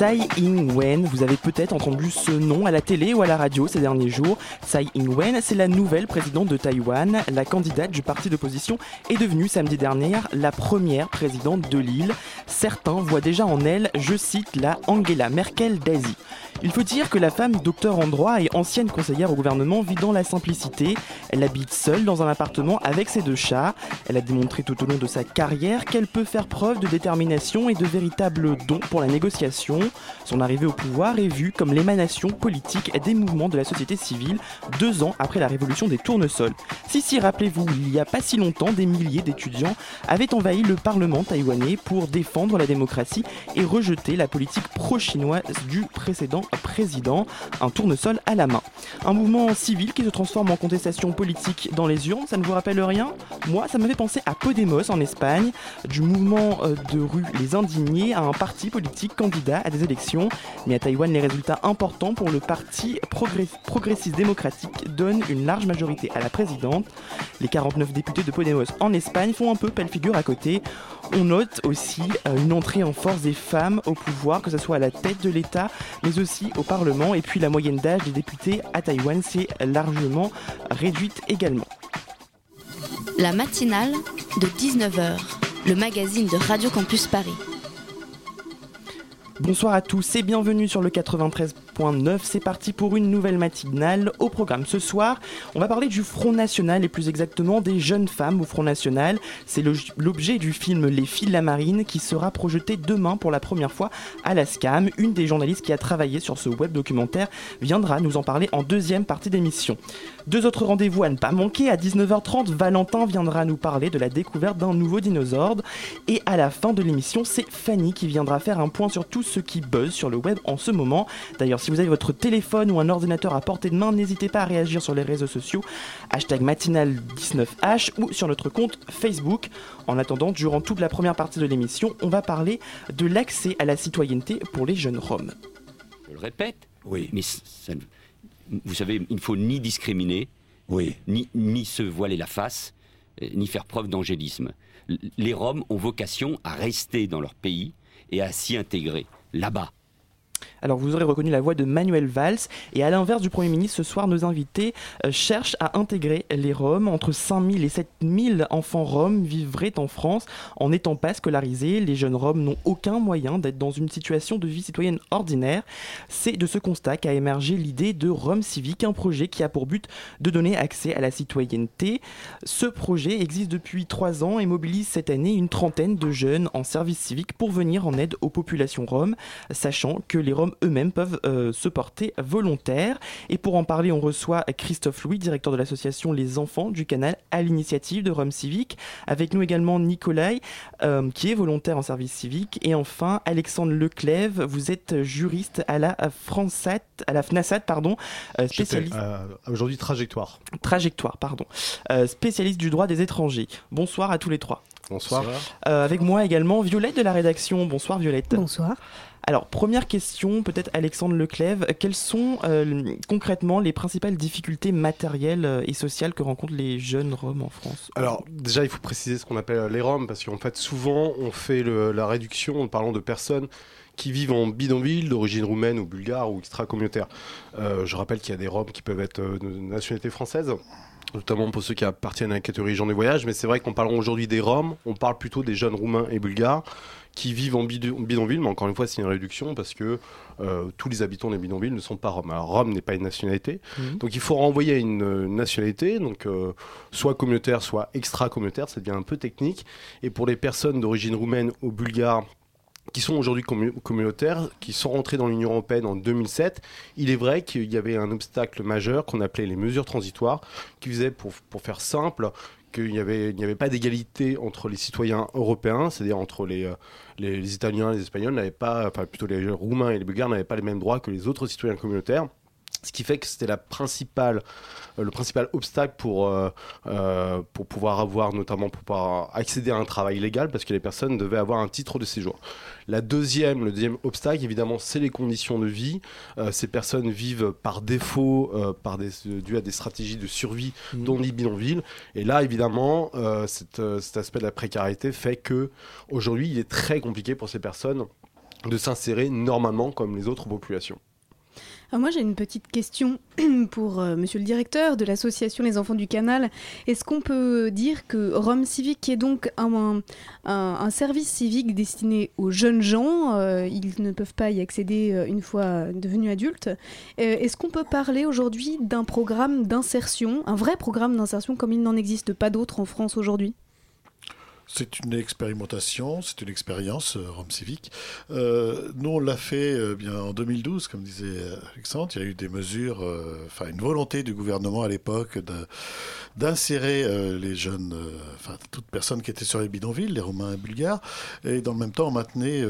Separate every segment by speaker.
Speaker 1: Tsai Ing-wen, vous avez peut-être entendu ce nom à la télé ou à la radio ces derniers jours. Tsai Ing-wen, c'est la nouvelle présidente de Taïwan. La candidate du parti d'opposition est devenue samedi dernier la première présidente de l'île. Certains voient déjà en elle, je cite, la Angela Merkel d'Asie. Il faut dire que la femme, docteur en droit et ancienne conseillère au gouvernement, vit dans la simplicité. Elle habite seule dans un appartement avec ses deux chats. Elle a démontré tout au long de sa carrière qu'elle peut faire preuve de détermination et de véritable don pour la négociation. Son arrivée au pouvoir est vue comme l'émanation politique des mouvements de la société civile deux ans après la révolution des tournesols. Si, si, rappelez-vous, il n'y a pas si longtemps, des milliers d'étudiants avaient envahi le parlement taïwanais pour défendre la démocratie et rejeter la politique pro-chinoise du précédent président, un tournesol à la main. Un mouvement civil qui se transforme en contestation politique dans les urnes, ça ne vous rappelle rien? Moi, ça m'avait pensé à Podemos en Espagne, du mouvement euh, de rue Les Indignés à un parti politique candidat à des élections. Mais à Taïwan, les résultats importants pour le parti progress- progressiste démocratique donnent une large majorité à la présidente. Les 49 députés de Podemos en Espagne font un peu pelle figure à côté. On note aussi euh, une entrée en force des femmes au pouvoir, que ce soit à la tête de l'État, mais aussi au Parlement. Et puis la moyenne d'âge des députés à Taïwan s'est largement réduite également.
Speaker 2: La matinale de 19h, le magazine de Radio Campus Paris.
Speaker 1: Bonsoir à tous et bienvenue sur le 93.9. C'est parti pour une nouvelle matinale. Au programme ce soir, on va parler du Front National et plus exactement des jeunes femmes au Front National. C'est l'objet du film Les filles de la marine qui sera projeté demain pour la première fois à la SCAM. Une des journalistes qui a travaillé sur ce web documentaire viendra nous en parler en deuxième partie d'émission. Deux autres rendez-vous à ne pas manquer. À 19h30, Valentin viendra nous parler de la découverte d'un nouveau dinosaure. Et à la fin de l'émission, c'est Fanny qui viendra faire un point sur tout ce qui buzz sur le web en ce moment. D'ailleurs, si vous avez votre téléphone ou un ordinateur à portée de main, n'hésitez pas à réagir sur les réseaux sociaux, hashtag matinal19h ou sur notre compte Facebook. En attendant, durant toute la première partie de l'émission, on va parler de l'accès à la citoyenneté pour les jeunes Roms.
Speaker 3: Je le répète,
Speaker 4: Oui,
Speaker 3: mais ça vous savez, il ne faut ni discriminer,
Speaker 4: oui.
Speaker 3: ni, ni se voiler la face, euh, ni faire preuve d'angélisme. Les Roms ont vocation à rester dans leur pays et à s'y intégrer, là-bas.
Speaker 1: Alors vous aurez reconnu la voix de Manuel Valls et à l'inverse du Premier ministre, ce soir nos invités euh, cherchent à intégrer les Roms. Entre 5000 et 7000 enfants Roms vivraient en France en n'étant pas scolarisés. Les jeunes Roms n'ont aucun moyen d'être dans une situation de vie citoyenne ordinaire. C'est de ce constat qu'a émergé l'idée de Rome Civique, un projet qui a pour but de donner accès à la citoyenneté. Ce projet existe depuis trois ans et mobilise cette année une trentaine de jeunes en service civique pour venir en aide aux populations roms, sachant que les Roms eux-mêmes peuvent euh, se porter volontaires. Et pour en parler, on reçoit Christophe Louis, directeur de l'association Les Enfants du Canal, à l'initiative de Rome Civique. Avec nous également Nicolai, euh, qui est volontaire en service civique. Et enfin, Alexandre Leclève, vous êtes juriste à la FRANSAT, à la FNASAT, pardon, euh, spécialiste
Speaker 5: euh, aujourd'hui trajectoire.
Speaker 1: trajectoire, pardon, euh, spécialiste du droit des étrangers. Bonsoir à tous les trois.
Speaker 5: Bonsoir.
Speaker 1: Euh, avec moi également Violette de la rédaction. Bonsoir Violette.
Speaker 6: Bonsoir.
Speaker 1: Alors, première question, peut-être Alexandre Leclève. Quelles sont euh, concrètement les principales difficultés matérielles euh, et sociales que rencontrent les jeunes Roms en France
Speaker 5: Alors déjà, il faut préciser ce qu'on appelle les Roms parce qu'en fait, souvent, on fait la réduction en parlant de personnes qui vivent en bidonville d'origine roumaine ou bulgare ou extra-communautaire. Euh, je rappelle qu'il y a des Roms qui peuvent être de nationalité française notamment pour ceux qui appartiennent à la catégorie gens des voyages, mais c'est vrai qu'en parlant aujourd'hui des Roms, on parle plutôt des jeunes roumains et bulgares qui vivent en bidon- bidonville, mais encore une fois, c'est une réduction parce que euh, tous les habitants des bidonvilles ne sont pas roms. Alors, Rome n'est pas une nationalité,
Speaker 1: Mhm.
Speaker 5: donc il faut renvoyer à une euh, nationalité, donc euh, soit communautaire, soit extra-communautaire, ça devient un peu technique. Et pour les personnes d'origine roumaine ou bulgare qui sont aujourd'hui commu- communautaires, qui sont rentrés dans l'Union européenne en 2007, il est vrai qu'il y avait un obstacle majeur qu'on appelait les mesures transitoires, qui faisaient, pour, pour faire simple, qu'il n'y avait, pas d'égalité entre les citoyens européens, c'est-à-dire entre les, euh, les, les Italiens, les Espagnols, n'avaient pas, enfin plutôt les Roumains et les Bulgares n'avaient pas les mêmes droits que les autres citoyens communautaires. Ce qui fait que c'était euh, le principal obstacle pour, euh, pour pouvoir avoir, notamment pour pouvoir accéder à un travail légal, parce que les personnes devaient avoir un titre de séjour. La deuxième, le deuxième obstacle, évidemment, c'est les conditions de vie. Euh, ces personnes vivent par défaut, euh, par des, dû à des stratégies de survie,
Speaker 1: Mhm.
Speaker 5: dont les bidonvilles. Et là, évidemment, euh, cet, euh, cet aspect de la précarité fait que aujourd'hui, il est très compliqué pour ces personnes de s'insérer normalement comme les autres populations.
Speaker 7: Ah, moi, j'ai une petite question pour euh, monsieur le directeur de l'association Les Enfants du Canal. Est-ce qu'on peut dire que Rome Civique est donc un, service civique destiné aux jeunes gens euh, Ils ne peuvent pas y accéder euh, une fois devenus adultes? Est-ce qu'on peut parler aujourd'hui d'un programme d'insertion, un vrai programme d'insertion comme il n'en existe pas d'autres en France aujourd'hui?
Speaker 8: C'est une expérimentation, c'est une expérience euh, Rome Civique. Euh, nous, on l'a fait euh, bien en 2012, comme disait Alexandre. Il y a eu des mesures, enfin une volonté du gouvernement à l'époque d'insérer les jeunes, enfin toute personne qui était sur les bidonvilles, les Roumains et Bulgares, et dans le même temps, on maintenait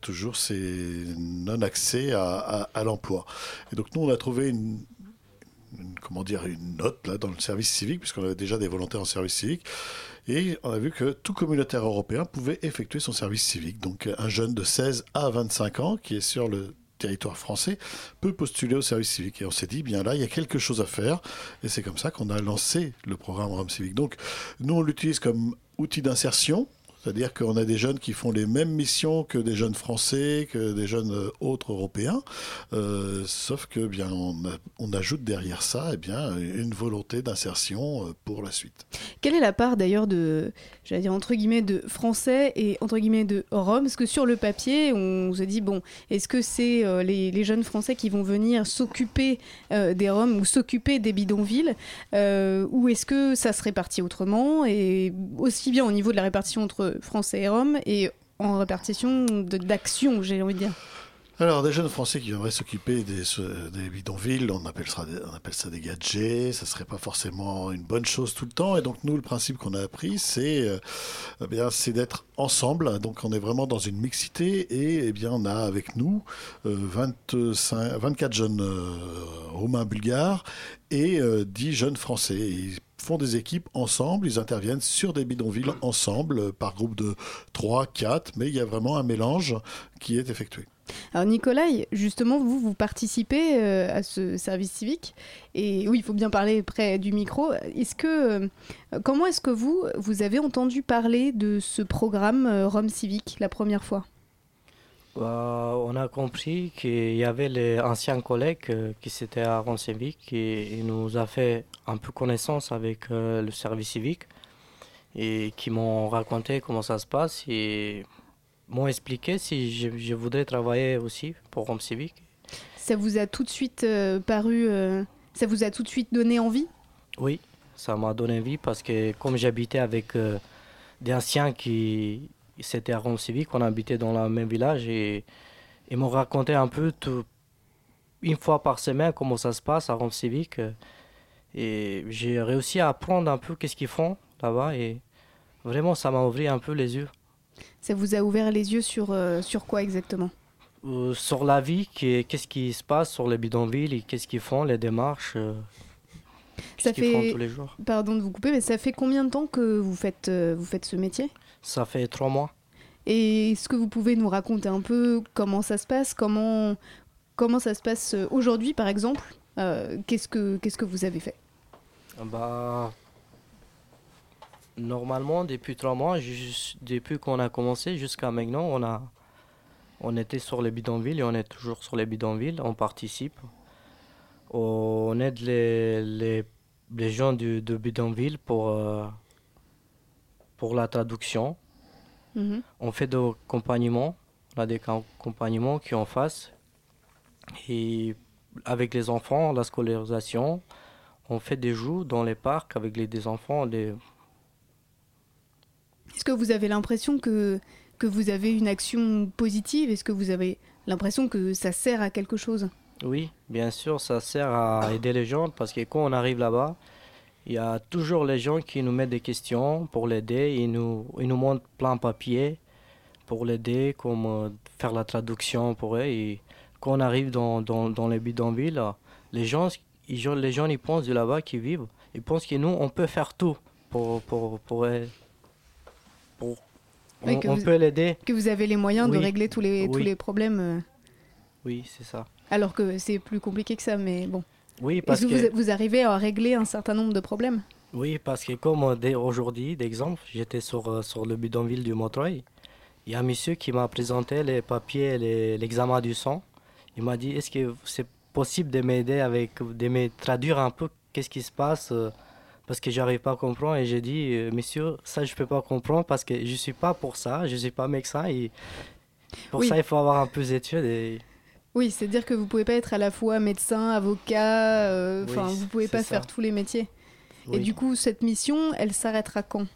Speaker 8: toujours ces non-accès à l'emploi. Et donc nous, on a trouvé une, une- comment dire, une note là dans le service civique, puisqu'on avait déjà des volontaires en service civique. Et on a vu que tout communautaire européen pouvait effectuer son service civique. Donc un jeune de 16 à 25 ans qui est sur le territoire français peut postuler au service civique. Et on s'est dit, bien là, il y a quelque chose à faire. Et c'est comme ça qu'on a lancé le programme Rome Civique. Donc nous, on l'utilise comme outil d'insertion. C'est-à-dire qu'on a des jeunes qui font les mêmes missions que des jeunes français, que des jeunes euh, autres européens, Euh, sauf que bien on, ajoute derrière ça, eh bien une volonté d'insertion euh, pour la suite.
Speaker 7: Quelle est la part d'ailleurs de, j'allais dire entre guillemets, de français et entre guillemets de Rome Parce que sur le papier, on se dit, bon, est-ce que c'est les, jeunes français qui vont venir s'occuper des Roms ou s'occuper des bidonvilles Ou est-ce que ça se répartit autrement? Et aussi bien au niveau de la répartition entre français et Roms et en répartition d'action, j'ai envie de dire.
Speaker 8: Alors, des jeunes Français qui viendraient s'occuper des, bidonvilles, on appelle, ça, on des gadgets, ça serait pas forcément une bonne chose tout le temps. Et donc, nous, le principe qu'on a appris, c'est euh, eh d'être ensemble. Donc, on est vraiment dans une mixité et eh bien, on a avec nous euh, 25, 24 jeunes euh, roumains bulgares et euh, 10 jeunes français. Ils font des équipes ensemble, ils interviennent sur des bidonvilles ensemble, euh, par groupe de 3, 4, mais il y a vraiment un mélange qui est effectué.
Speaker 7: Alors Nicolai, justement, vous, vous participez euh, à ce service civique. Et oui, il faut bien parler près du micro. Est-ce que, euh, comment est-ce que vous, vous avez entendu parler de ce programme euh, Rome Civique la première fois?
Speaker 9: Bah, on a compris qu'il y avait les anciens collègues qui étaient à Rome Civique et il nous a fait un peu connaissance avec le service civique et qui m'ont raconté comment ça se passe et m'ont expliqué si je, je voudrais travailler aussi pour Rome Civique.
Speaker 7: Ça vous a tout de suite euh, paru, euh, ça vous a tout de suite donné envie?
Speaker 9: Oui, ça m'a donné envie parce que comme j'habitais avec euh, des anciens qui c'était à Rome Civique, on habitait dans le même village et ils m'ont raconté un peu tout, une fois par semaine comment ça se passe à Rome euh, Et j'ai réussi à apprendre un peu qu'est-ce qu'ils font là-bas et vraiment ça m'a ouvert un peu les yeux.
Speaker 7: Ça vous a ouvert les yeux sur, euh, sur quoi exactement?
Speaker 9: Euh, sur la vie, qu'est-ce qui se passe sur les bidonvilles et qu'est-ce qu'ils font, les démarches, euh,
Speaker 7: Ça
Speaker 9: qu'ils font
Speaker 7: fait,
Speaker 9: tous les jours?
Speaker 7: pardon de vous couper, mais ça fait combien de temps que vous faites, euh, vous faites ce métier?
Speaker 9: Ça fait trois mois.
Speaker 7: Et est-ce que vous pouvez nous raconter un peu comment ça se passe Comment, comment ça se passe aujourd'hui, par exemple? Euh, qu'est-ce, que, qu'est-ce que vous avez fait?
Speaker 9: Bah, normalement, depuis trois mois, depuis qu'on a commencé jusqu'à maintenant, on, a, on était sur les bidonvilles et on est toujours sur les bidonvilles. On participe. On aide les, les, les gens du, de bidonville pour, euh, pour la traduction.
Speaker 7: Mhm.
Speaker 9: On fait des accompagnements. On a des accompagnements qui en face. Et avec les enfants, la scolarisation, on fait des jeux dans les parcs avec les, des enfants.
Speaker 7: Est-ce que vous avez l'impression que, que vous avez une action positive? Est-ce que vous avez l'impression que ça sert à quelque chose?
Speaker 9: Oui, bien sûr, ça sert à aider les gens parce que quand on arrive là-bas, il y a toujours les gens qui nous mettent des questions pour l'aider. Ils nous, ils nous montrent plein de papiers pour l'aider, comme euh, faire la traduction pour eux. Quand on arrive dans, dans, dans les bidonvilles, les gens, ils, les gens ils pensent de là-bas qui vivent, ils pensent que nous, on peut faire tout pour, pour, pour, pour
Speaker 7: Oui,
Speaker 9: on,
Speaker 7: vous-
Speaker 9: peut l'aider.
Speaker 7: Que vous avez les moyens de régler tous les, tous les problèmes, euh,
Speaker 9: Oui, c'est ça.
Speaker 7: alors que c'est plus compliqué que ça, mais bon.
Speaker 9: Oui, parce
Speaker 7: que,
Speaker 9: que,
Speaker 7: vous, vous arrivez à régler un certain nombre de problèmes?
Speaker 9: Oui, parce que comme dès aujourd'hui, d'exemple, j'étais sur, euh, sur le bidonville du Montreuil. Il y a un monsieur qui m'a présenté les papiers, l'examen du sang. Il m'a dit, est-ce que c'est possible de m'aider avec, de me traduire un peu qu'est-ce qui se passe euh, parce que j'arrive pas à comprendre. Et j'ai dit, euh, monsieur, ça je peux pas comprendre parce que je suis pas pour ça, je suis pas médecin. Et pour
Speaker 7: Oui.
Speaker 9: ça, il faut avoir un peu d'études. Et...
Speaker 7: Oui, c'est-à-dire que vous pouvez pas être à la fois médecin, avocat, euh,
Speaker 9: Oui,
Speaker 7: enfin, vous pouvez
Speaker 9: c'est
Speaker 7: pas
Speaker 9: ça.
Speaker 7: faire tous les métiers. Et du coup, cette mission, elle s'arrêtera quand?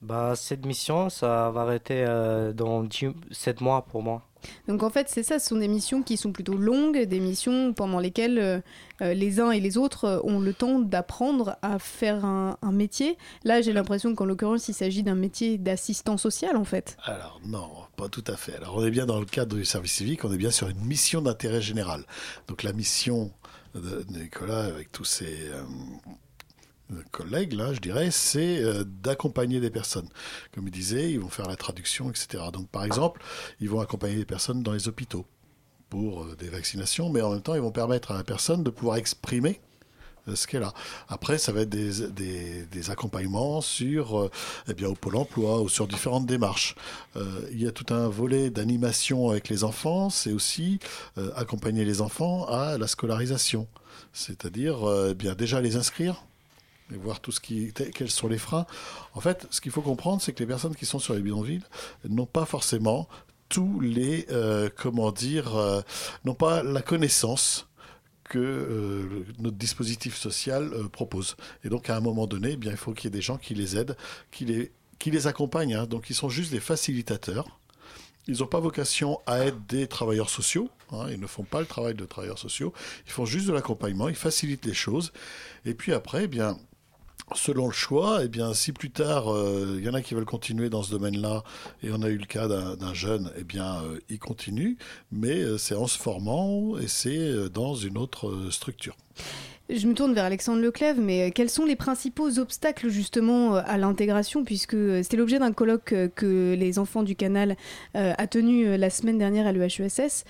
Speaker 9: Bah, cette mission, ça va arrêter euh, dans 7 mois pour moi.
Speaker 7: Donc en fait, c'est ça, ce sont des missions qui sont plutôt longues, des missions pendant lesquelles euh, euh, les uns et les autres euh, ont le temps d'apprendre à faire un, métier. Là, j'ai l'impression qu'en l'occurrence, il s'agit d'un métier d'assistant social en fait.
Speaker 8: Alors non, pas tout à fait. Alors on est bien dans le cadre du service civique, on est bien sur une mission d'intérêt général. Donc la mission de Nicolas avec tous ses collègues, là, je dirais, c'est euh, d'accompagner des personnes. Comme il disait, ils vont faire la traduction, etc. Donc par exemple, ils vont accompagner des personnes dans les hôpitaux pour euh, des vaccinations, mais en même temps, ils vont permettre à la personne de pouvoir exprimer euh, ce qu'elle a. Après, ça va être des, accompagnements sur, eh bien, au pôle emploi ou sur différentes démarches. Il y a tout un volet d'animation avec les enfants. C'est aussi accompagner les enfants à la scolarisation. C'est-à-dire, eh bien, déjà les inscrire et voir tout ce qui, quels sont les freins. En fait, ce qu'il faut comprendre, c'est que les personnes qui sont sur les bidonvilles n'ont pas forcément tous les, euh, comment dire, euh, n'ont pas la connaissance que euh, notre dispositif social propose. Et donc, à un moment donné, eh bien, il faut qu'il y ait des gens qui les aident, qui les, qui les accompagnent. hein. Donc, ils sont juste des facilitateurs. Ils n'ont pas vocation à être des travailleurs sociaux. hein. Ils ne font pas le travail de travailleurs sociaux. Ils font juste de l'accompagnement. Ils facilitent les choses. Et puis après, eh bien, selon le choix, eh bien, si plus tard, euh, il y en a qui veulent continuer dans ce domaine-là, et on a eu le cas d'un jeune, eh bien, euh, il continue, mais euh, c'est en se formant et c'est dans une autre structure.
Speaker 7: Je me tourne vers Alexandre Leclève, mais quels sont les principaux obstacles justement à l'intégration Puisque c'était l'objet d'un colloque que les enfants du canal a tenu la semaine dernière à l'EHESS.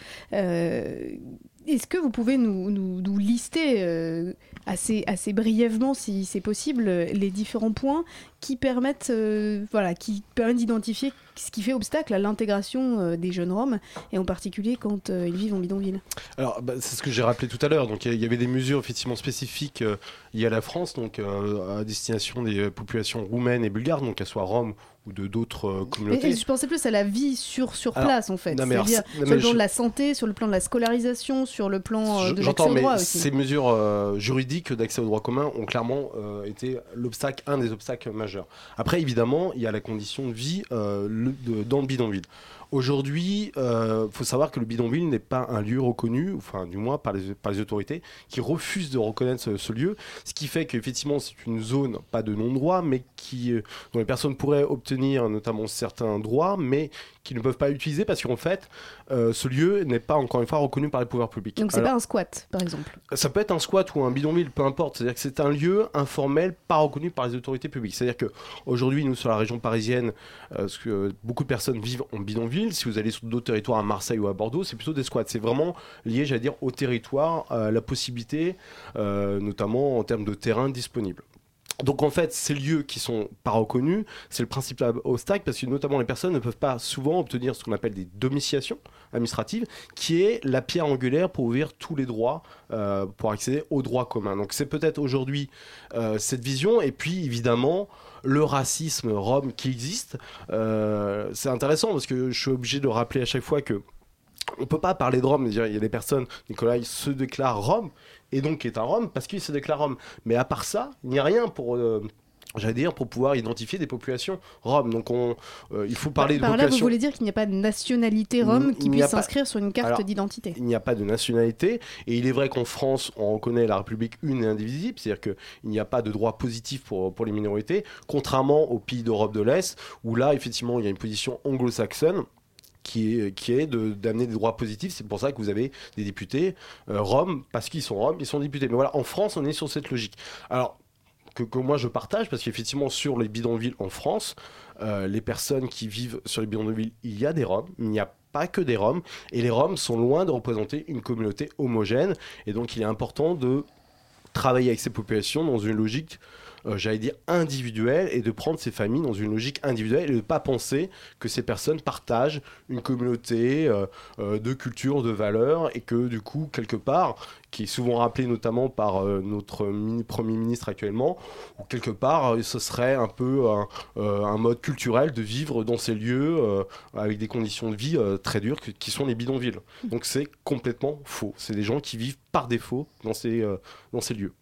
Speaker 7: Est-ce que vous pouvez nous, lister euh, assez, brièvement, si c'est possible, les différents points qui permettent, euh, voilà, qui permettent d'identifier ce qui fait obstacle à l'intégration euh, des jeunes Roms, et en particulier quand ils vivent en bidonville?
Speaker 5: Alors, bah, c'est ce que j'ai rappelé tout à l'heure. Donc, il y avait des mesures effectivement spécifiques liées à la France, donc à destination des populations roumaines et bulgares, donc qu'elles soient roms ou de d'autres euh,
Speaker 7: Mais
Speaker 5: communautés.
Speaker 7: je pensais plus à la vie sur, sur
Speaker 5: Alors,
Speaker 7: place, en fait. C'est-à-dire sur le plan
Speaker 5: je-
Speaker 7: de la santé, sur le plan de la scolarisation, sur le plan euh, de l'accès au
Speaker 5: mais
Speaker 7: droit aussi.
Speaker 5: ces mesures euh, juridiques d'accès au droit commun ont clairement euh, été l'obstacle, un des obstacles majeurs. Après, évidemment, il y a la condition de vie le- de- dans le bidonville. Aujourd'hui, il faut savoir que le bidonville n'est pas un lieu reconnu, enfin du moins par les, autorités, qui refusent de reconnaître ce, ce lieu, ce qui fait qu'effectivement c'est une zone, pas de non-droit, mais qui, euh, dont les personnes pourraient obtenir notamment certains droits, mais qui ne peuvent pas utiliser parce qu'en fait, euh, ce lieu n'est pas encore une fois reconnu par les pouvoirs publics.
Speaker 7: Donc c'est
Speaker 5: Alors-
Speaker 7: pas un squat, par exemple.
Speaker 5: ça peut être un squat ou un bidonville, peu importe. C'est-à-dire que c'est un lieu informel, pas reconnu par les autorités publiques. C'est-à-dire que aujourd'hui, nous sur la région parisienne, euh, parce que euh, beaucoup de personnes vivent en bidonville. Si vous allez sur d'autres territoires, à Marseille ou à Bordeaux, c'est plutôt des squats. C'est vraiment lié, j'allais dire, au territoire, à la possibilité, euh, notamment en termes de terrain disponible. Donc en fait, ces lieux qui sont pas reconnus, c'est le principal obstacle parce que notamment les personnes ne peuvent pas souvent obtenir ce qu'on appelle des domiciations administratives, qui est la pierre angulaire pour ouvrir tous les droits, euh, pour accéder aux droits communs. Donc c'est peut-être aujourd'hui euh, cette vision, et puis évidemment le racisme rome qui existe. Euh, c'est intéressant parce que je suis obligé de rappeler à chaque fois que on peut pas parler de Rome il y a des personnes, Nicolas il se déclare Rome et donc est un Rome parce qu'il se déclare Rome. Mais à part ça, il n'y a rien pour euh, j'allais dire, pour pouvoir identifier des populations roms. Donc on, euh, il faut parler
Speaker 6: Par
Speaker 5: de
Speaker 6: là, vous voulez dire qu'il n'y a pas de nationalité rome qui puisse
Speaker 5: pas-
Speaker 6: s'inscrire sur une carte d'identité
Speaker 5: Il n'y a pas de nationalité, et il est vrai qu'en France, on reconnaît la République une et indivisible, c'est-à-dire qu'il n'y a pas de droit positif pour, pour les minorités, contrairement aux pays d'Europe de l'Est, où là, effectivement, il y a une position anglo-saxonne qui est, d'amener des droits positifs. C'est pour ça que vous avez des députés euh, roms, parce qu'ils sont roms, ils sont députés. Mais voilà, en France, on est sur cette logique. Alors, que, que moi je partage, parce qu'effectivement, sur les bidonvilles en France, euh, les personnes qui vivent sur les bidonvilles, il y a des Roms, il n'y a pas que des Roms, et les Roms sont loin de représenter une communauté homogène, et donc il est important de travailler avec ces populations dans une logique, j'allais dire, individuelle, et de prendre ces familles dans une logique individuelle, et de ne pas penser que ces personnes partagent une communauté euh, euh, de culture, de valeurs, et que du coup, quelque part, qui est souvent rappelé notamment par euh, notre mini- Premier ministre actuellement, où quelque part, euh, ce serait un peu un, euh, un mode culturel de vivre dans ces lieux euh, avec des conditions de vie euh, très dures que- qui sont les bidonvilles. Donc c'est complètement faux. C'est des gens qui vivent par défaut dans ces, euh, dans ces lieux.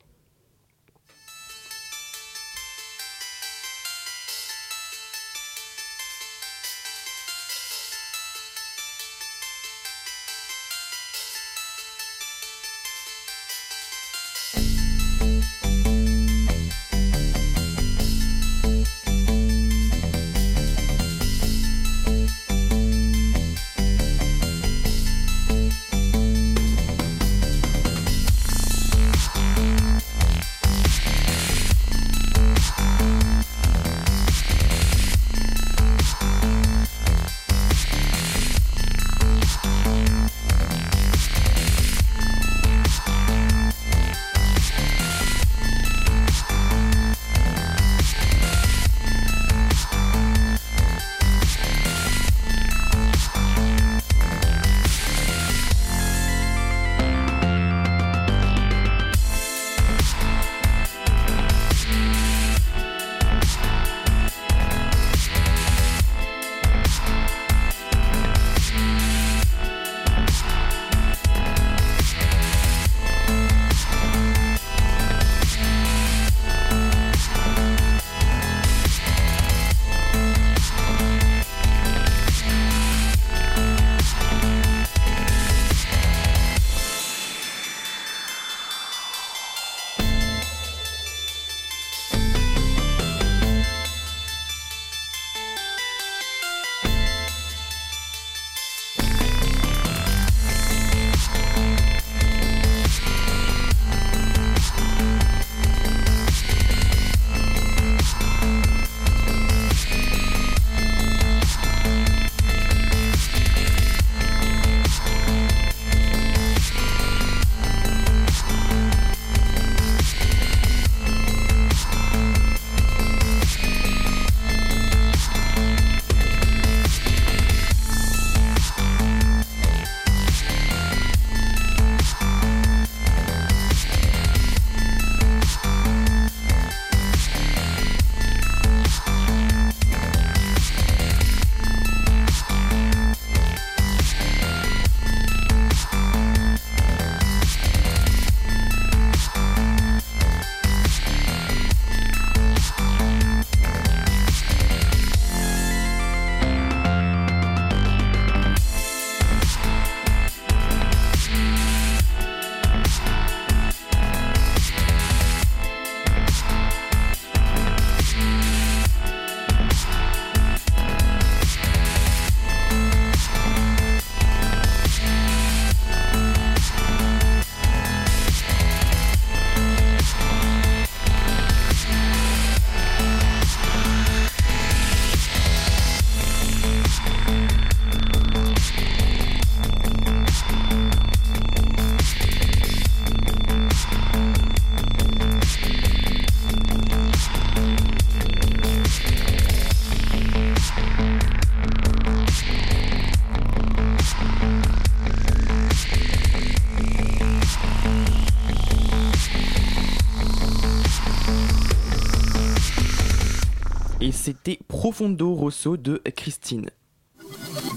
Speaker 1: Profondo Rosso de Christine.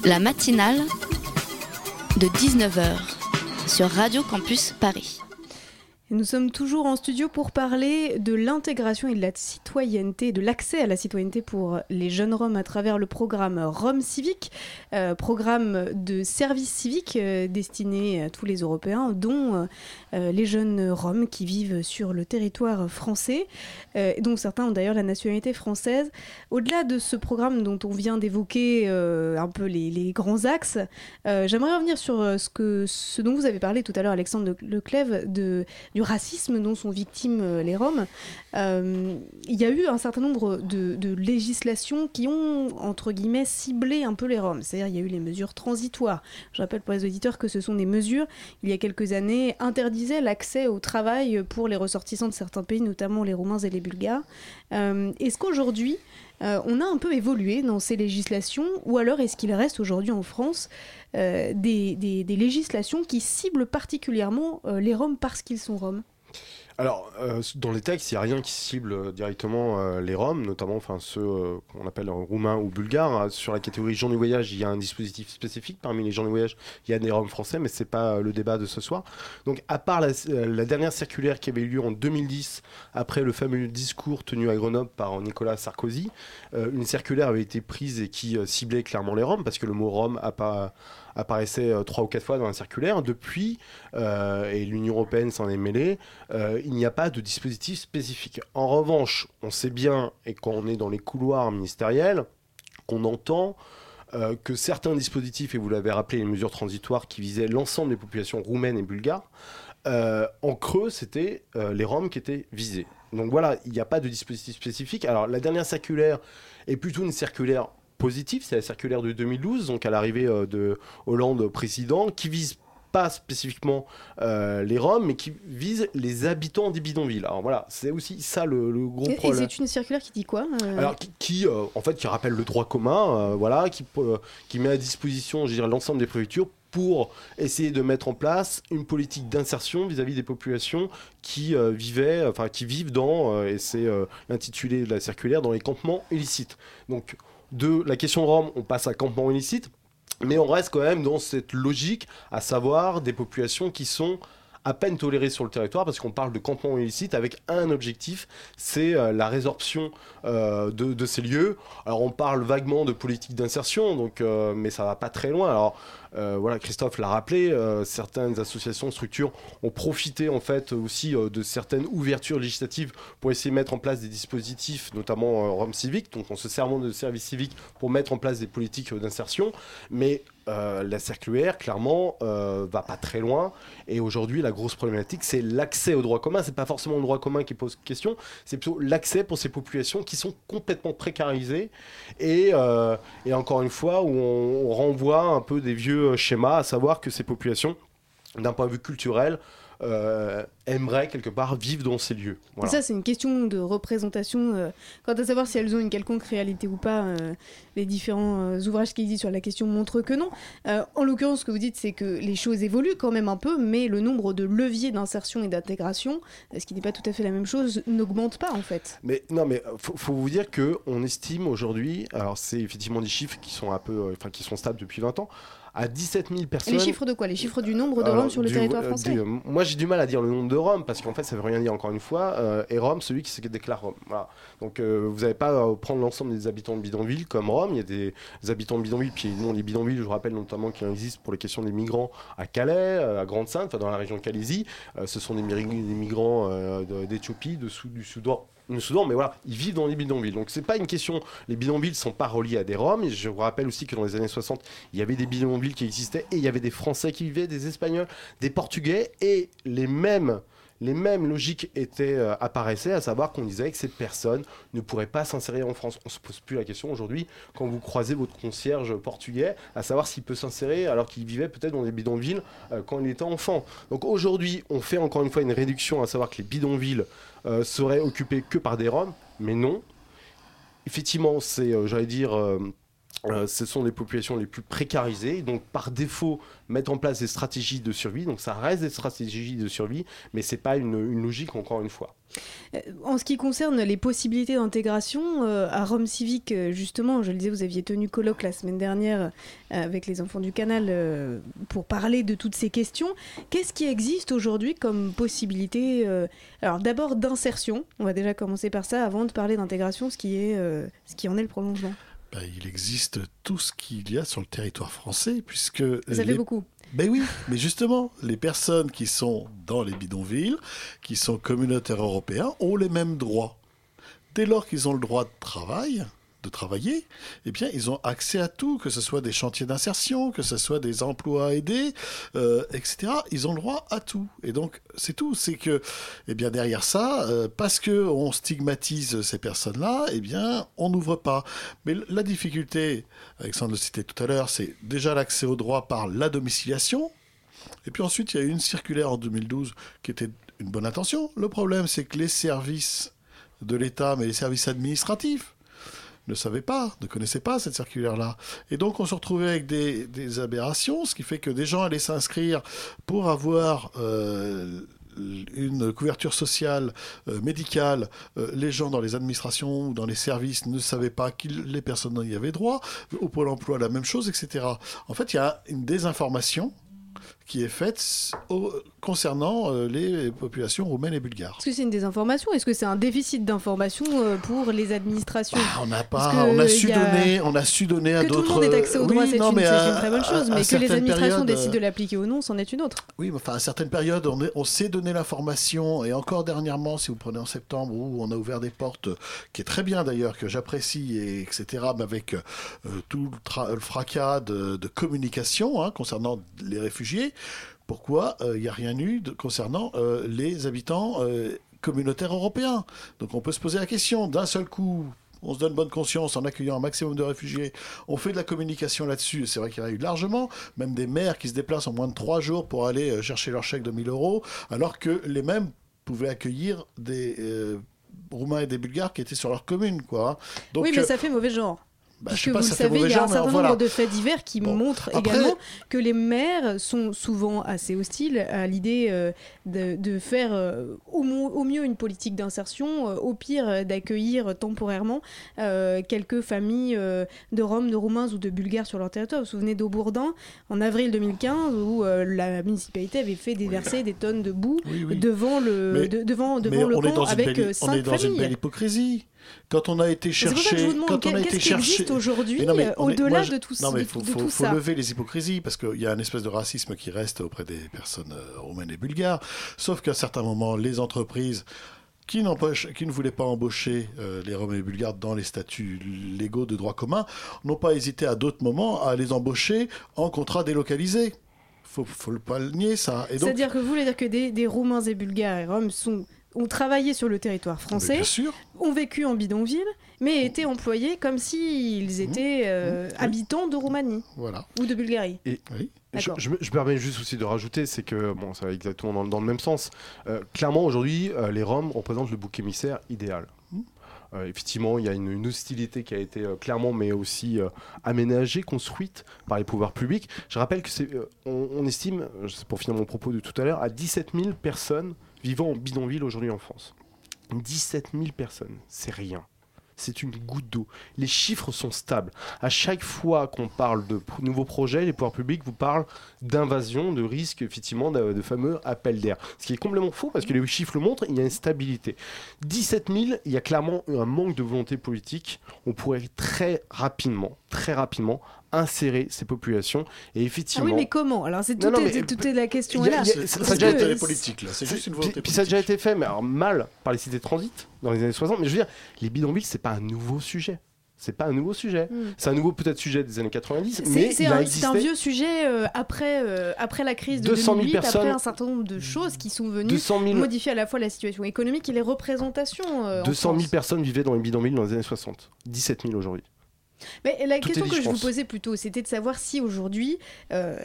Speaker 2: La matinale de 19h sur Radio Campus Paris.
Speaker 7: Nous sommes toujours en studio pour parler de l'intégration et de la citoyenneté, de l'accès à la citoyenneté pour les jeunes Roms à travers le programme Rome Civique, euh, programme de service civique euh, destiné à tous les Européens, dont euh, les jeunes Roms qui vivent sur le territoire français, dont certains ont d'ailleurs la nationalité française. Au-delà de ce programme dont on vient d'évoquer un peu les, grands axes, j'aimerais revenir sur ce, ce dont vous avez parlé tout à l'heure, Alexandre Leclève, de, du racisme dont sont victimes euh, les Roms, euh, il y a eu un certain nombre de, législations qui ont, entre guillemets, ciblé un peu les Roms. C'est-à-dire il y a eu les mesures transitoires. Je rappelle pour les auditeurs que ce sont des mesures, il y a quelques années, interdisaient l'accès au travail pour les ressortissants de certains pays, notamment les Roumains et les Bulgares. Euh, est-ce qu'aujourd'hui, on a un peu évolué dans ces législations, ou alors est-ce qu'il reste aujourd'hui en France des, des, législations qui ciblent particulièrement les Roms parce qu'ils sont Roms?
Speaker 5: Alors, euh, dans les textes, il n'y a rien qui cible euh, directement euh, les Roms, notamment enfin, ceux qu'on appelle roumains ou bulgares. Sur la catégorie gens du voyage, il y a un dispositif spécifique. Parmi les gens du voyage, il y a des Roms français, mais ce n'est pas le débat de ce soir. Donc, à part la, la, dernière circulaire qui avait eu lieu en 2010, après le fameux discours tenu à Grenoble par Nicolas Sarkozy, une circulaire avait été prise et qui ciblait clairement les Roms, parce que le mot Rome n'a pas apparaissait euh, trois ou quatre fois dans la circulaire. Depuis, euh, et l'Union européenne s'en est mêlée, euh, il n'y a pas de dispositif spécifique. En revanche, on sait bien, et quand on est dans les couloirs ministériels, qu'on entend que certains dispositifs, et vous l'avez rappelé, les mesures transitoires qui visaient l'ensemble des populations roumaines et bulgares, en creux, c'était les Roms qui étaient visés. Donc voilà, il n'y a pas de dispositif spécifique. Alors la dernière circulaire est plutôt une circulaire positif, c'est la circulaire de 2012, donc à l'arrivée euh, de Hollande président, qui vise pas spécifiquement euh, les Roms, mais qui vise les habitants des bidonvilles. Alors voilà, c'est aussi ça le, gros problème.
Speaker 7: Et c'est une circulaire qui dit quoi
Speaker 5: euh Alors qui, en fait, qui rappelle le droit commun, voilà, qui, qui met à disposition, je dirais, l'ensemble des préfectures pour essayer de mettre en place une politique d'insertion vis-à-vis des populations qui vivaient, enfin qui vivent dans, et c'est l'intitulé de la circulaire, dans les campements illicites. Donc de la question Rome, on passe à campement illicite, mais on reste quand même dans cette logique, à savoir des populations qui sont à peine tolérées sur le territoire parce qu'on parle de campement illicite avec un objectif, c'est euh, la résorption euh, de, ces lieux. Alors on parle vaguement de politique d'insertion, donc euh, mais ça va pas très loin. Alors voilà, Christophe l'a rappelé, certaines associations, structures ont profité en fait aussi de certaines ouvertures législatives pour essayer de mettre en place des dispositifs, notamment Rome Civique, donc en se servant de services civiques pour mettre en place des politiques d'insertion. Mais la circulaire, clairement, va pas très loin. Et aujourd'hui, la grosse problématique, c'est l'accès au droit commun. C'est pas forcément le droit commun qui pose question, c'est plutôt l'accès pour ces populations qui sont complètement précarisées. Et, et encore une fois, où on renvoie un peu des vieux euh, schéma, à savoir que ces populations, d'un point de vue culturel, euh, aimeraient quelque part vivre dans ces lieux.
Speaker 7: Ça, c'est une question de représentation. Euh, quant à savoir si elles ont une quelconque réalité ou pas, les différents ouvrages qui existent sur la question montrent que non. en l'occurrence, ce que vous dites, c'est que les choses évoluent quand même un peu, mais le nombre de leviers d'insertion et d'intégration, ce qui n'est pas tout à fait la même chose, n'augmente pas en fait.
Speaker 5: Mais non, mais faut, faut vous dire que on estime aujourd'hui, alors c'est effectivement des chiffres qui sont un peu, enfin qui sont stables depuis 20 ans à 17 000 personnes.
Speaker 7: Les chiffres de quoi? Les chiffres du nombre de Roms sur le territoire euh, français?
Speaker 5: Moi, j'ai du mal à dire le nombre de Roms parce qu'en fait, ça veut rien dire encore une fois. Euh, et Rome, celui qui se déclare Rome. Voilà. Donc, euh, vous n'avez pas à prendre l'ensemble des habitants de bidonville comme Rome. Il y a des, habitants de bidonville, puis non, les bidonvilles, je vous rappelle notamment qu'il existe pour les questions des migrants à Calais, à Grande-Sainte, dans la région de Calaisie. ce sont des, migrants d'Éthiopie, de, du Soudan le Soudan, mais voilà, ils vivent dans les bidonvilles. Donc c'est pas une question. Les bidonvilles sont pas reliés à des Roms. Je vous rappelle aussi que dans les années 60, il y avait des bidonvilles qui existaient et il y avait des Français qui vivaient, des Espagnols, des Portugais et les mêmes les mêmes logiques étaient, euh, apparaissaient, à savoir qu'on disait que ces personnes ne pourraient pas s'insérer en France. On se pose plus la question aujourd'hui quand vous croisez votre concierge portugais, à savoir s'il peut s'insérer alors qu'il vivait peut-être dans des bidonvilles euh, quand il était enfant. Donc aujourd'hui, on fait encore une fois une réduction, à savoir que les bidonvilles euh, seraient occupés que par des Roms, mais non. Effectivement, c'est, j'allais dire euh, ce sont les populations les plus précarisées, donc par défaut mettre en place des stratégies de survie. Donc ça reste des stratégies de survie, mais c'est pas une, logique encore une fois.
Speaker 7: Euh, en ce qui concerne les possibilités d'intégration euh, à Rome Civique, justement, je le disais, vous aviez tenu colloque la semaine dernière avec les enfants du canal pour parler de toutes ces questions. Qu'est-ce qui existe aujourd'hui comme possibilité Alors d'abord d'insertion, on va déjà commencer par ça avant de parler d'intégration, ce ce qui en est le prolongement.
Speaker 8: Ben, il existe tout ce qu'il y a sur le territoire français, puisque...
Speaker 7: Ça fait beaucoup.
Speaker 8: Ben oui, mais justement, les personnes qui sont dans les bidonvilles, qui sont communautaires européens, ont les mêmes droits. Dès lors qu'ils ont le droit de travail, de travailler, eh bien, ils ont accès à tout, que ce soit des chantiers d'insertion, que ce soit des emplois aidés, euh, etc. Ils ont le droit à tout. Et donc, c'est tout. C'est que, eh bien, derrière ça, euh, parce que on stigmatise ces personnes-là, eh bien, on n'ouvre pas. Mais la difficulté, Alexandre le citait tout à l'heure, c'est déjà l'accès au droit par la domiciliation. Et puis ensuite, il y a eu une circulaire en 2012 qui était une bonne intention. Le problème, c'est que les services de l'État, mais les services administratifs, ne savait pas, ne connaissait pas cette circulaire-là. Et donc on se retrouvait avec des, aberrations, ce qui fait que des gens allaient s'inscrire pour avoir euh, une couverture sociale, euh, médicale, euh, les gens dans les administrations ou dans les services ne savaient pas que les personnes y avaient droit, au Pôle emploi la même chose, etc. En fait, il y a une désinformation qui est faite concernant euh, les populations roumaines et bulgares.
Speaker 7: Est-ce que c'est une désinformation? Est-ce que c'est un déficit d'information euh, pour les administrations?
Speaker 8: Bah, On n'a pas, on a su donner, on a su donner à d'autres.
Speaker 7: Que tout le monde ait accès au droit, c'est une, très bonne chose, mais que les administrations décident de l'appliquer ou non, c'en est une autre.
Speaker 8: Oui, mais enfin à certaines périodes, on, on sait donner l'information, et encore dernièrement, si vous prenez en septembre où on a ouvert des portes, qui est très bien d'ailleurs, que j'apprécie, et etc. Mais avec euh, tout le, fracas de, communication hein, concernant les réfugiés pourquoi il euh, n'y a rien eu concernant euh, les habitants euh, communautaires européens? Donc on peut se poser la question, d'un seul coup, on se donne bonne conscience en accueillant un maximum de réfugiés. On fait de la communication là-dessus. C'est vrai qu'il y en a eu largement, même des maires qui se déplacent en moins de trois jours pour aller chercher leur chèque de 1000 euros, alors que les mêmes pouvaient accueillir des Roumains et des Bulgares qui étaient sur leur commune. Quoi.
Speaker 7: oui, mais ça fait mauvais genre. Bah, Puisque vous le savez, il y a un certain nombre de faits divers qui montrent également que les maires sont souvent assez hostiles à l'idée euh, de, faire euh, au, au, mieux une politique d'insertion, euh, au pire d'accueillir temporairement quelques familles de Roms, de Roumains ou de Bulgares sur leur territoire. Vous vous souvenez d'Aubourdin en avril 2015 où la municipalité avait fait déverser des tonnes de boue devant le, devant, devant le camp avec cinq familles. On est dans une
Speaker 8: belle hypocrisie quand on a été chercher, quand on a été chercher
Speaker 7: aujourd'hui euh, au-delà de tout,
Speaker 8: non, mais faut, faut, faut lever les hypocrisies parce qu'il y a une espèce de racisme qui reste auprès des personnes euh, roumaines et bulgares. Sauf qu'à certains moments, les entreprises qui, qui ne voulaient pas embaucher euh, les Romains et Bulgares dans les statuts légaux de droit commun n'ont pas hésité à d'autres moments à les embaucher en contrat délocalisé. Faut, faut pas le nier ça.
Speaker 7: C'est-à-dire que vous voulez dire que des, des Roumains et Bulgares et Roms sont ont travaillé sur le territoire français, ont vécu en bidonville, mais étaient employés comme s'ils mmh. étaient euh, mmh. habitants de Roumanie
Speaker 8: voilà.
Speaker 7: ou de Bulgarie.
Speaker 5: Et, je, je, me permets juste aussi de rajouter, c'est que, bon, ça va exactement dans, le même sens. Euh, clairement, aujourd'hui, euh, les Roms représentent le bouc émissaire idéal. Mmh. effectivement, il y a une, hostilité qui a été clairement, mais aussi aménagée, construite par les pouvoirs publics. Je rappelle que c'est, on, on, estime, pour finir mon propos de tout à l'heure, à 17 000 personnes vivant en bidonville aujourd'hui en France. 17 000 personnes, c'est rien. C'est une goutte d'eau. Les chiffres sont stables. À chaque fois qu'on parle de nouveaux projets, les pouvoirs publics vous parlent d'invasion, de risque, effectivement, de, fameux appels d'air. Ce qui est complètement faux parce que les chiffres le montrent, il y a une stabilité. 17 000, il y a clairement un manque de volonté politique. On pourrait très rapidement, très rapidement insérer ces populations. Et effectivement.
Speaker 7: Ah oui, mais comment? Alors, c'est tout, est, la question là.
Speaker 8: ça, a déjà été politique, là. C'est juste une volonté
Speaker 5: puis, ça a déjà été fait, mais alors mal par les cités de transit dans les années 60. Mais je veux dire, les bidonvilles, c'est pas un nouveau sujet. C'est pas un nouveau sujet. Hmm. C'est un nouveau peut-être sujet des années 90, mais c'est un,
Speaker 7: un, vieux sujet euh, après euh, après la crise de 2008, après un certain nombre de choses qui sont venues modifier à la fois la situation économique et les représentations.
Speaker 5: 200 euh, 000 personnes vivaient dans les bidonvilles dans les années 60, 17 000 aujourd'hui.
Speaker 7: Mais la question que je, vous posais plutôt, c'était de savoir si aujourd'hui, euh,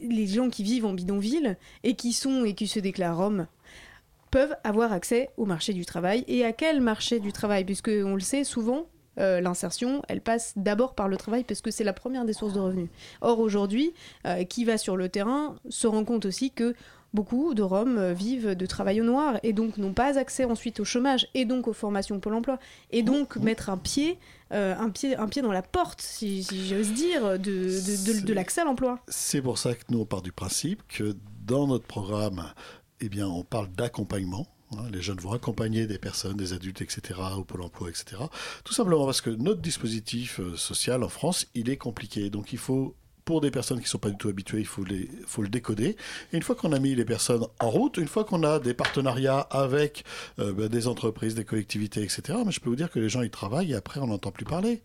Speaker 7: les gens qui vivent en bidonville et qui sont et qui se déclarent Roms peuvent avoir accès au marché du travail et à quel marché du travail, puisque on le sait souvent, euh, l'insertion, elle passe d'abord par le travail parce que c'est la première des sources de revenus. Or aujourd'hui, euh, qui va sur le terrain se rend compte aussi que beaucoup de Roms euh, vivent de travail au noir et donc n'ont pas accès ensuite au chômage et donc aux formations Pôle emploi et donc mettre un pied, euh, un pied, un pied dans la porte, si, si j'ose dire, de, de, de- de l'accès à l'emploi.
Speaker 8: C'est pour ça que nous, on part du principe que dans notre programme, eh bien, on parle d'accompagnement. hein. Les jeunes vont accompagner des personnes, des adultes, etc., au Pôle emploi, etc. Tout simplement parce que notre dispositif euh, social en France, il est compliqué. Donc il faut, pour des personnes qui ne sont pas du tout habituées, il faut, les, faut le décoder. Et une fois qu'on a mis les personnes en route, une fois qu'on a des partenariats avec euh, ben, des entreprises, des collectivités, etc., mais je peux vous dire que les gens, ils travaillent et après, on n'entend plus parler.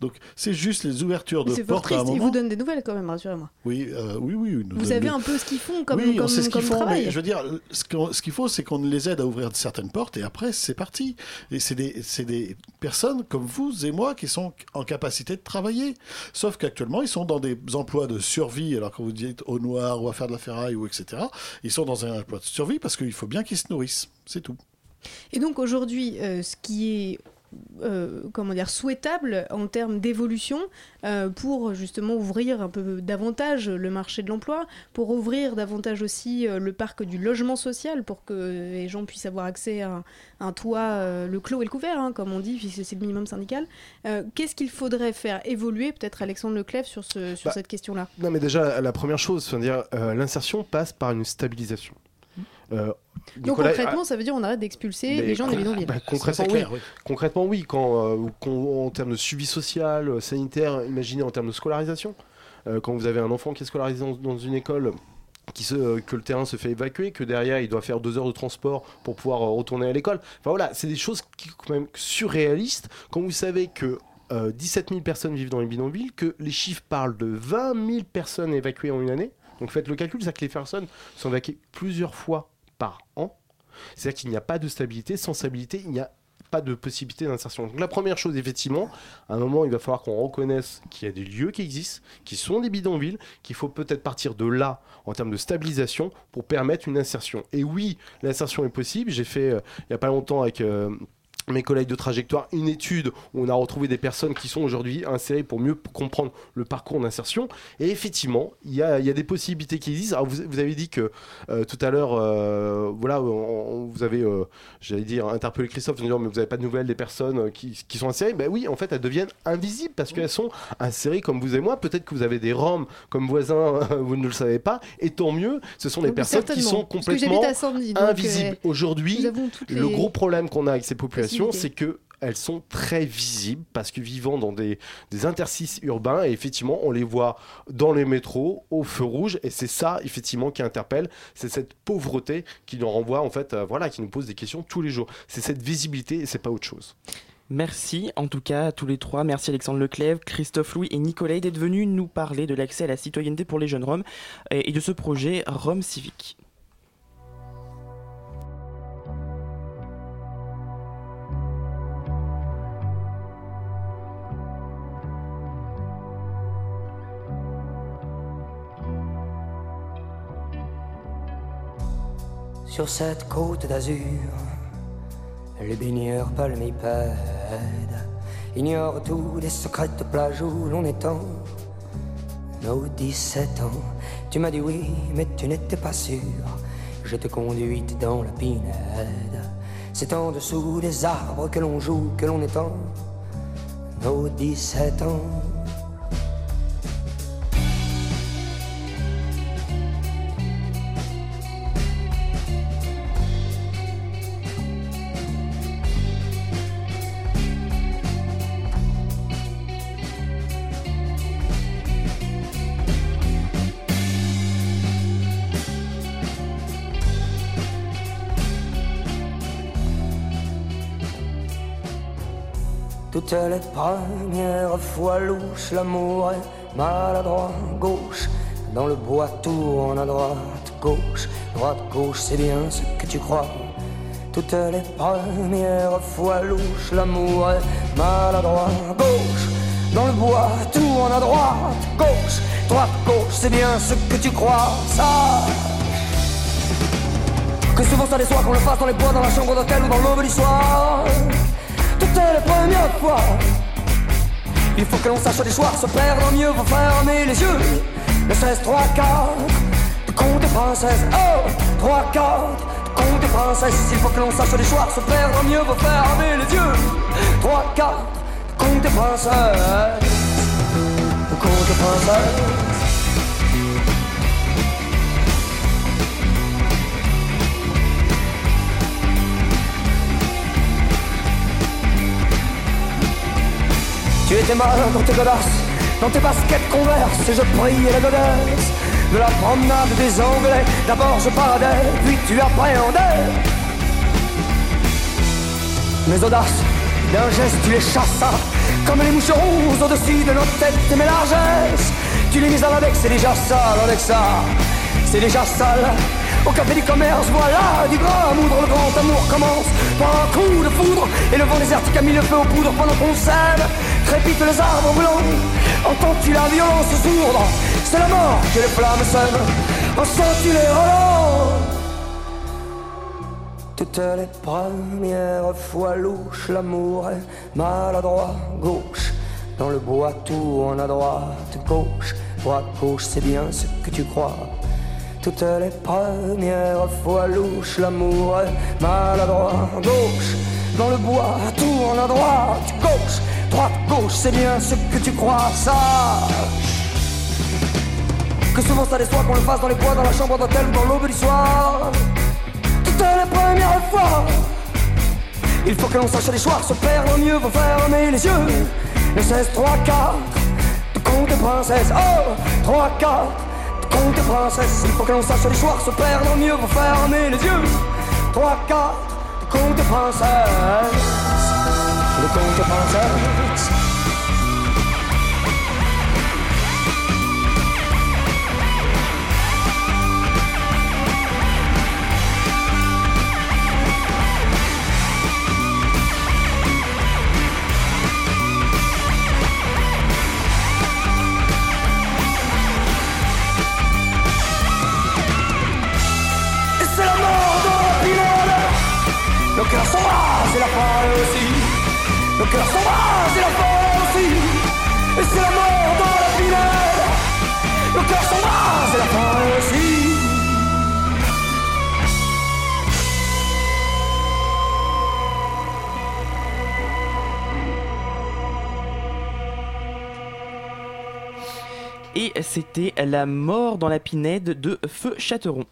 Speaker 8: Donc c'est juste les ouvertures de portes à un
Speaker 7: triste. Ils
Speaker 8: moment.
Speaker 7: vous donnent des nouvelles quand même, rassurez-moi.
Speaker 8: Oui, euh, oui, oui.
Speaker 7: Vous savez
Speaker 8: des-
Speaker 7: un peu ce qu'ils font comme,
Speaker 8: oui,
Speaker 7: comme,
Speaker 8: on sait ce qu'ils font,
Speaker 7: travail.
Speaker 8: mais je veux dire, ce qu'il faut, c'est qu'on les aide à ouvrir certaines portes et après, c'est parti. Et c'est des, c'est des personnes comme vous et moi qui sont en capacité de travailler. Sauf qu'actuellement, ils sont dans des emplois de survie. Alors, quand vous dites au noir ou à faire de la ferraille ou etc., ils sont dans un emploi de survie parce qu'il faut bien qu'ils se nourrissent. C'est tout.
Speaker 7: Et donc aujourd'hui, euh, ce qui est euh, comment dire souhaitable en termes d'évolution euh, pour justement ouvrir un peu davantage le marché de l'emploi, pour ouvrir davantage aussi euh, le parc du logement social pour que les gens puissent avoir accès à un, un toit, le clos et le couvert, hein, comme on dit, puisque c'est le minimum syndical. Qu'est-ce qu'il faudrait faire évoluer, peut-être Alexandre Leclève, sur, ce, sur
Speaker 5: Bah,
Speaker 7: cette question-là?
Speaker 5: Non, mais déjà, la première chose, c'est-à-dire l'insertion passe par une stabilisation. Euh,
Speaker 7: Donc
Speaker 5: Nicolas-
Speaker 7: concrètement, ça veut dire on arrête d'expulser les gens des bidonvilles.
Speaker 5: bah, concrètement, oui. Concrètement, oui. Quand, euh, quand- en termes de suivi social, euh, sanitaire, imaginez en termes de scolarisation. Euh, quand vous avez un enfant qui est scolarisé dans, dans une école, qui se, euh, que le terrain se fait évacuer, que derrière il doit faire deux heures de transport pour pouvoir euh, retourner à l'école. Enfin voilà, c'est des choses qui sont quand même surréalistes. Quand vous savez que euh, 17 000 personnes vivent dans les bidonvilles, que les chiffres parlent de 20 000 personnes évacuées en une année. Donc faites le calcul, c'est-à-dire que les personnes sont évacuées plusieurs fois par an. C'est-à-dire qu'il n'y a pas de stabilité. Sans stabilité, il n'y a pas de possibilité d'insertion. Donc la première chose, effectivement, à un moment, il va falloir qu'on reconnaisse qu'il y a des lieux qui existent, qui sont des bidonvilles, qu'il faut peut-être partir de là en termes de stabilisation pour permettre une insertion. Et oui, l'insertion est possible. J'ai fait, euh, il n'y a pas longtemps, avec... euh, mes collègues de trajectoire, une étude où on a retrouvé des personnes qui sont aujourd'hui insérées pour mieux comprendre le parcours d'insertion. Et effectivement, il y a, il y a des possibilités qui existent. Alors vous, vous avez dit que euh, tout à l'heure, euh, voilà, on- on- vous avez, euh, j'allais dire, interpellé Christophe en disant mais vous n'avez pas de nouvelles des personnes qui, qui sont insérées. Ben oui, en fait, elles deviennent invisibles parce qu'elles sont insérées comme vous et moi. Peut-être que vous avez des Roms comme voisins, vous ne le savez pas. Et tant mieux, ce sont des
Speaker 7: Oui,
Speaker 5: personnes qui sont complètement
Speaker 7: Sandy,
Speaker 5: invisibles. Aujourd'hui, le
Speaker 7: les
Speaker 5: gros problème qu'on a avec ces populations, c'est que elles sont très visibles parce que vivant dans des, des interstices urbains, et effectivement, on les voit dans les métros, au feu rouge, et c'est ça, effectivement, qui interpelle. C'est cette pauvreté qui nous renvoie, en fait, euh, voilà, qui nous pose des questions tous les jours. C'est cette visibilité et c'est pas autre chose.
Speaker 1: Merci en tout cas à tous les trois. Merci Alexandre Leclève, Christophe Louis et Nicolas d'être venus nous parler de l'accès à la citoyenneté pour les jeunes Roms et et de ce projet Rome Civique.
Speaker 10: Sur cette côte d'azur, les baigneurs palmipèdes ignorent tous les secrètes plages où l'on étend nos 17 ans. Tu m'as dit oui, mais tu n'étais pas sûr. Je te conduite dans la pinède. C'est en dessous des arbres que l'on joue, que l'on étend nos 17 ans. Toutes les premières fois louches, l'amour est maladroit, gauche. Dans le bois tourne à droite, gauche, droite, gauche, c'est bien ce que tu crois. Toutes les premières fois louches, l'amour est maladroit, gauche. Dans le bois tourne à droite, gauche, droite, gauche, c'est bien ce que tu crois. Ça. Que souvent ça déçoit qu'on le fasse dans les bois, dans la chambre d'hôtel ou dans l'aube du soir. Toutes les premières fois Il faut que l'on sache des soirs se perdre, mieux vaut fermer les yeux. Le 16, 3, 4, compte des princesses. Oh, 3, 4, compte des princesses. Il faut que l'on sache des soirs se perdre, mieux vaut fermer les yeux. 3, 4, compte des princesses. Compte des princesses. Tu étais mal dans tes godasses, dans tes baskets converses, et je priais la godesse de la promenade des Anglais. D'abord je paradais, puis tu appréhendais mes audaces. D'un geste tu les chassas, comme les moucherons au-dessus de nos têtes et mes largesses. Tu les mis à l'index, c'est déjà sale, avec ça, c'est déjà sale. Au café du commerce, voilà du grand amour, le grand amour commence par un coup de foudre Et le vent désertique a mis le feu aux poudres pendant qu'on s'aime Crépitent les arbres blancs, entends-tu la violence sourde C'est la mort que les flammes sèment, ressens-tu les relents? Toutes les premières fois louches, l'amour est maladroit, gauche. Dans le bois, tourne à droite, gauche, droite, gauche, c'est bien ce que tu crois. Toutes les premières fois louche, l'amour est maladroit, gauche. Dans le bois, tourne à droite, gauche, droite, gauche, c'est bien ce que tu crois, sache. Que souvent ça déçoit qu'on le fasse dans les bois, dans la chambre d'hôtel dans l'aube du soir. Toutes les premières fois. Il faut que l'on sache les choix, se perdre mieux, faut fermer les yeux. Le 16, 3, 4, de de princesse. Oh, 3, 4, de de princesse. Il faut que l'on sache les choix, se perdre mieux, faut fermer les yeux. 3, 4, de de princesse. De conte de princesse. Et c'est la mort dans la pilule Le cœur sauvage et la forêt aussi Le cœur sauvage et la forêt aussi Et c'est la mort dans la pilule Le cœur sauvage et la forêt aussi
Speaker 1: Et c'était La mort dans la pinède de Feu Châteron.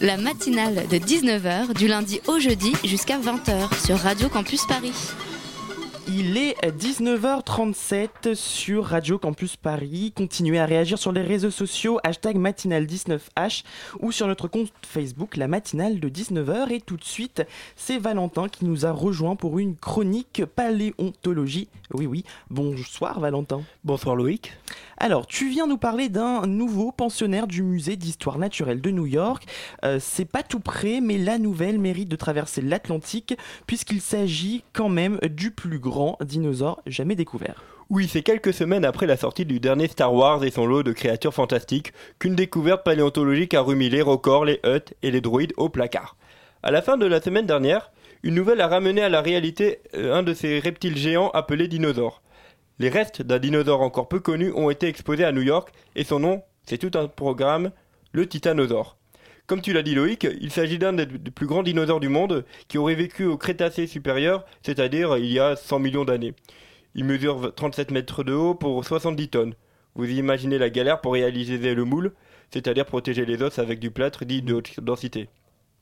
Speaker 2: La matinale de 19h du lundi au jeudi jusqu'à 20h sur Radio Campus Paris.
Speaker 1: Il est 19h37 sur Radio Campus Paris. Continuez à réagir sur les réseaux sociaux, hashtag matinale19h ou sur notre compte Facebook, la matinale de 19h. Et tout de suite, c'est Valentin qui nous a rejoint pour une chronique paléontologie. Oui, oui. Bonsoir Valentin.
Speaker 11: Bonsoir Loïc.
Speaker 1: Alors, tu viens nous parler d'un nouveau pensionnaire du musée d'histoire naturelle de New York. Euh, c'est pas tout près, mais la nouvelle mérite de traverser l'Atlantique puisqu'il s'agit quand même du plus grand dinosaure jamais découvert.
Speaker 11: Oui, c'est quelques semaines après la sortie du dernier Star Wars et son lot de créatures fantastiques qu'une découverte paléontologique a remis les records, les huttes et les droïdes au placard. À la fin de la semaine dernière, une nouvelle a ramené à la réalité euh, un de ces reptiles géants appelés dinosaures. Les restes d'un dinosaure encore peu connu ont été exposés à New York et son nom, c'est tout un programme, le titanosaure. Comme tu l'as dit Loïc, il s'agit d'un des plus grands dinosaures du monde qui aurait vécu au Crétacé supérieur, c'est-à-dire il y a 100 millions d'années. Il mesure 37 mètres de haut pour 70 tonnes. Vous imaginez la galère pour réaliser le moule, c'est-à-dire protéger les os avec du plâtre dit de haute densité.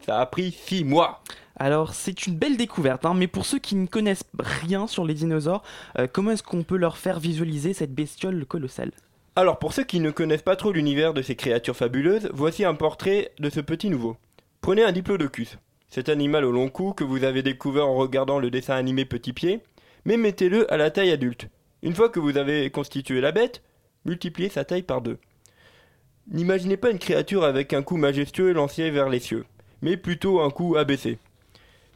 Speaker 11: Ça a pris 6 mois.
Speaker 1: Alors, c'est une belle découverte, hein, mais pour ceux qui ne connaissent rien sur les dinosaures, euh, comment est-ce qu'on peut leur faire visualiser cette bestiole colossale?
Speaker 11: Alors pour ceux qui ne connaissent pas trop l'univers de ces créatures fabuleuses, voici un portrait de ce petit nouveau. Prenez un diplodocus, cet animal au long cou que vous avez découvert en regardant le dessin animé Petit Pied, mais mettez-le à la taille adulte. Une fois que vous avez constitué la bête, multipliez sa taille par deux. N'imaginez pas une créature avec un cou majestueux lancé vers les cieux, mais plutôt un cou abaissé.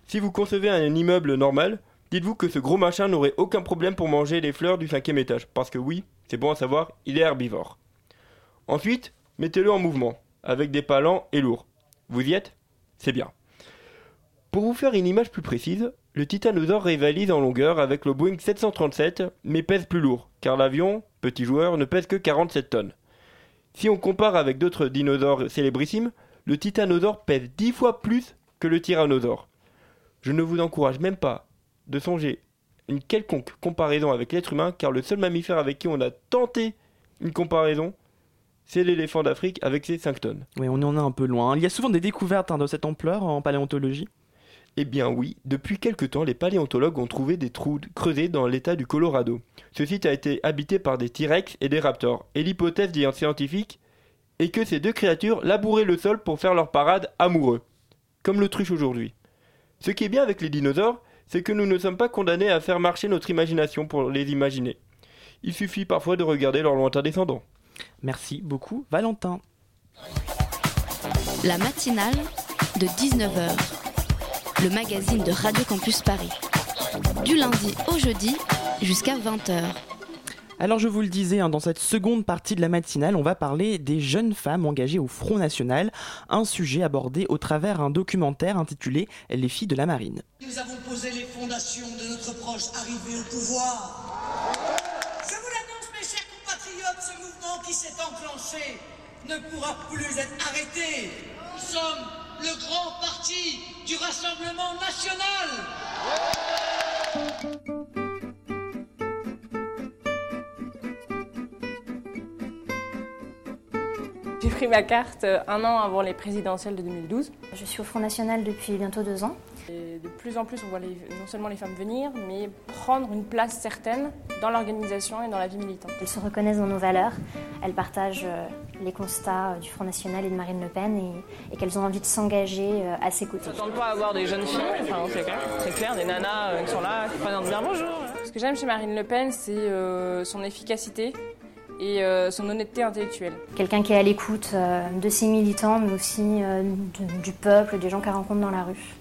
Speaker 11: Si vous concevez un immeuble normal, dites-vous que ce gros machin n'aurait aucun problème pour manger les fleurs du cinquième étage, parce que oui, c'est bon à savoir, il est herbivore. Ensuite, mettez-le en mouvement, avec des pas lents et lourds. Vous y êtes? C'est bien. Pour vous faire une image plus précise, Le Titanosaure rivalise en longueur avec le Boeing 737, mais pèse plus lourd, car l'avion, petit joueur, ne pèse que 47 tonnes. Si on compare avec d'autres dinosaures célébrissimes, le Titanosaure pèse 10 fois plus que le Tyrannosaure. Je ne vous encourage même pas de songer une quelconque comparaison avec l'être humain, car le seul mammifère avec qui on a tenté une comparaison, c'est l'éléphant d'Afrique avec ses 5 tonnes.
Speaker 1: Oui, on en est un peu loin. Il y a souvent des découvertes hein, de cette ampleur en paléontologie.
Speaker 11: Eh bien oui, depuis quelque temps, les paléontologues ont trouvé des trous creusés dans l'état du Colorado. Ce site a été habité par des T-Rex et des raptors, et l'hypothèse des scientifiques est que ces deux créatures labouraient le sol pour faire leur parade amoureux, comme l'autruche aujourd'hui. Ce qui est bien avec les dinosaures, c'est que nous ne sommes pas condamnés à faire marcher notre imagination pour les imaginer. Il suffit parfois de regarder leurs lointains descendants.
Speaker 1: Merci beaucoup, Valentin.
Speaker 2: La matinale de 19h, le magazine de Radio Campus Paris. Du lundi au jeudi jusqu'à 20h.
Speaker 1: Alors je vous le disais, hein, dans cette seconde partie de la matinale, on va parler des jeunes femmes engagées au Front National, un sujet abordé au travers un documentaire intitulé Les filles de la marine.
Speaker 12: Nous avons posé les fondations de notre proche arrivée au pouvoir. Je vous l'annonce, mes chers compatriotes, ce mouvement qui s'est enclenché ne pourra plus être arrêté. Nous sommes le grand parti du Rassemblement national.
Speaker 13: Pris ma carte euh, un an avant les présidentielles de 2012.
Speaker 14: Je suis au Front National depuis bientôt deux ans.
Speaker 13: Et de plus en plus, on voit les- non seulement les femmes venir, mais prendre une place certaine dans l'organisation et dans la vie militante.
Speaker 14: Elles se reconnaissent dans nos valeurs, elles partagent euh, les constats euh, du Front National et de Marine Le Pen et, et qu'elles ont envie de s'engager à ses côtés.
Speaker 13: On ne s'attend pas à voir des jeunes filles, enfin c'est clair, très clair, des nanas qui sont là, qui présentent bien bonjour. Ce que j'aime chez Marine Le Pen, c'est euh, son efficacité et euh, son honnêteté intellectuelle.
Speaker 14: Quelqu'un qui est à l'écoute euh, de ses militants, mais aussi euh, du peuple, des gens qu'elle rencontre dans la rue.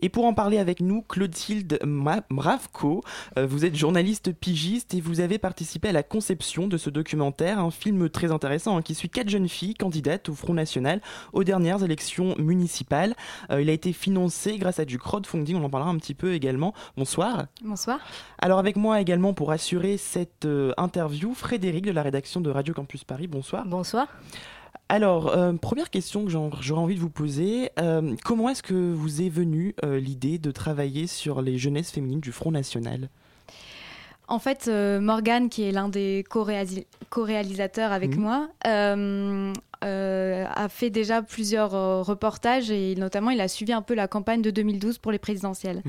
Speaker 1: Et pour en parler avec nous, Clotilde Mravko, euh, vous êtes journaliste pigiste et vous avez participé à la conception de ce documentaire, un film très intéressant hein, qui suit quatre jeunes filles candidates au Front National aux dernières élections municipales. Euh, il a été financé grâce à du crowdfunding, on en parlera un petit peu également. Bonsoir.
Speaker 6: Bonsoir.
Speaker 1: Alors avec moi également pour assurer cette euh, interview, Frédéric de la rédaction de Radio Campus Paris. Bonsoir.
Speaker 15: Bonsoir.
Speaker 1: Alors, euh, première question que j'aurais envie de vous poser, euh, comment est-ce que vous est venue euh, l'idée de travailler sur les jeunesses féminines du Front National?
Speaker 6: En fait, Morgane, qui est l'un des co-réalisateurs avec
Speaker 1: Mhm.
Speaker 6: moi, a fait déjà plusieurs reportages et notamment il a suivi un peu la campagne de 2012 pour les présidentielles.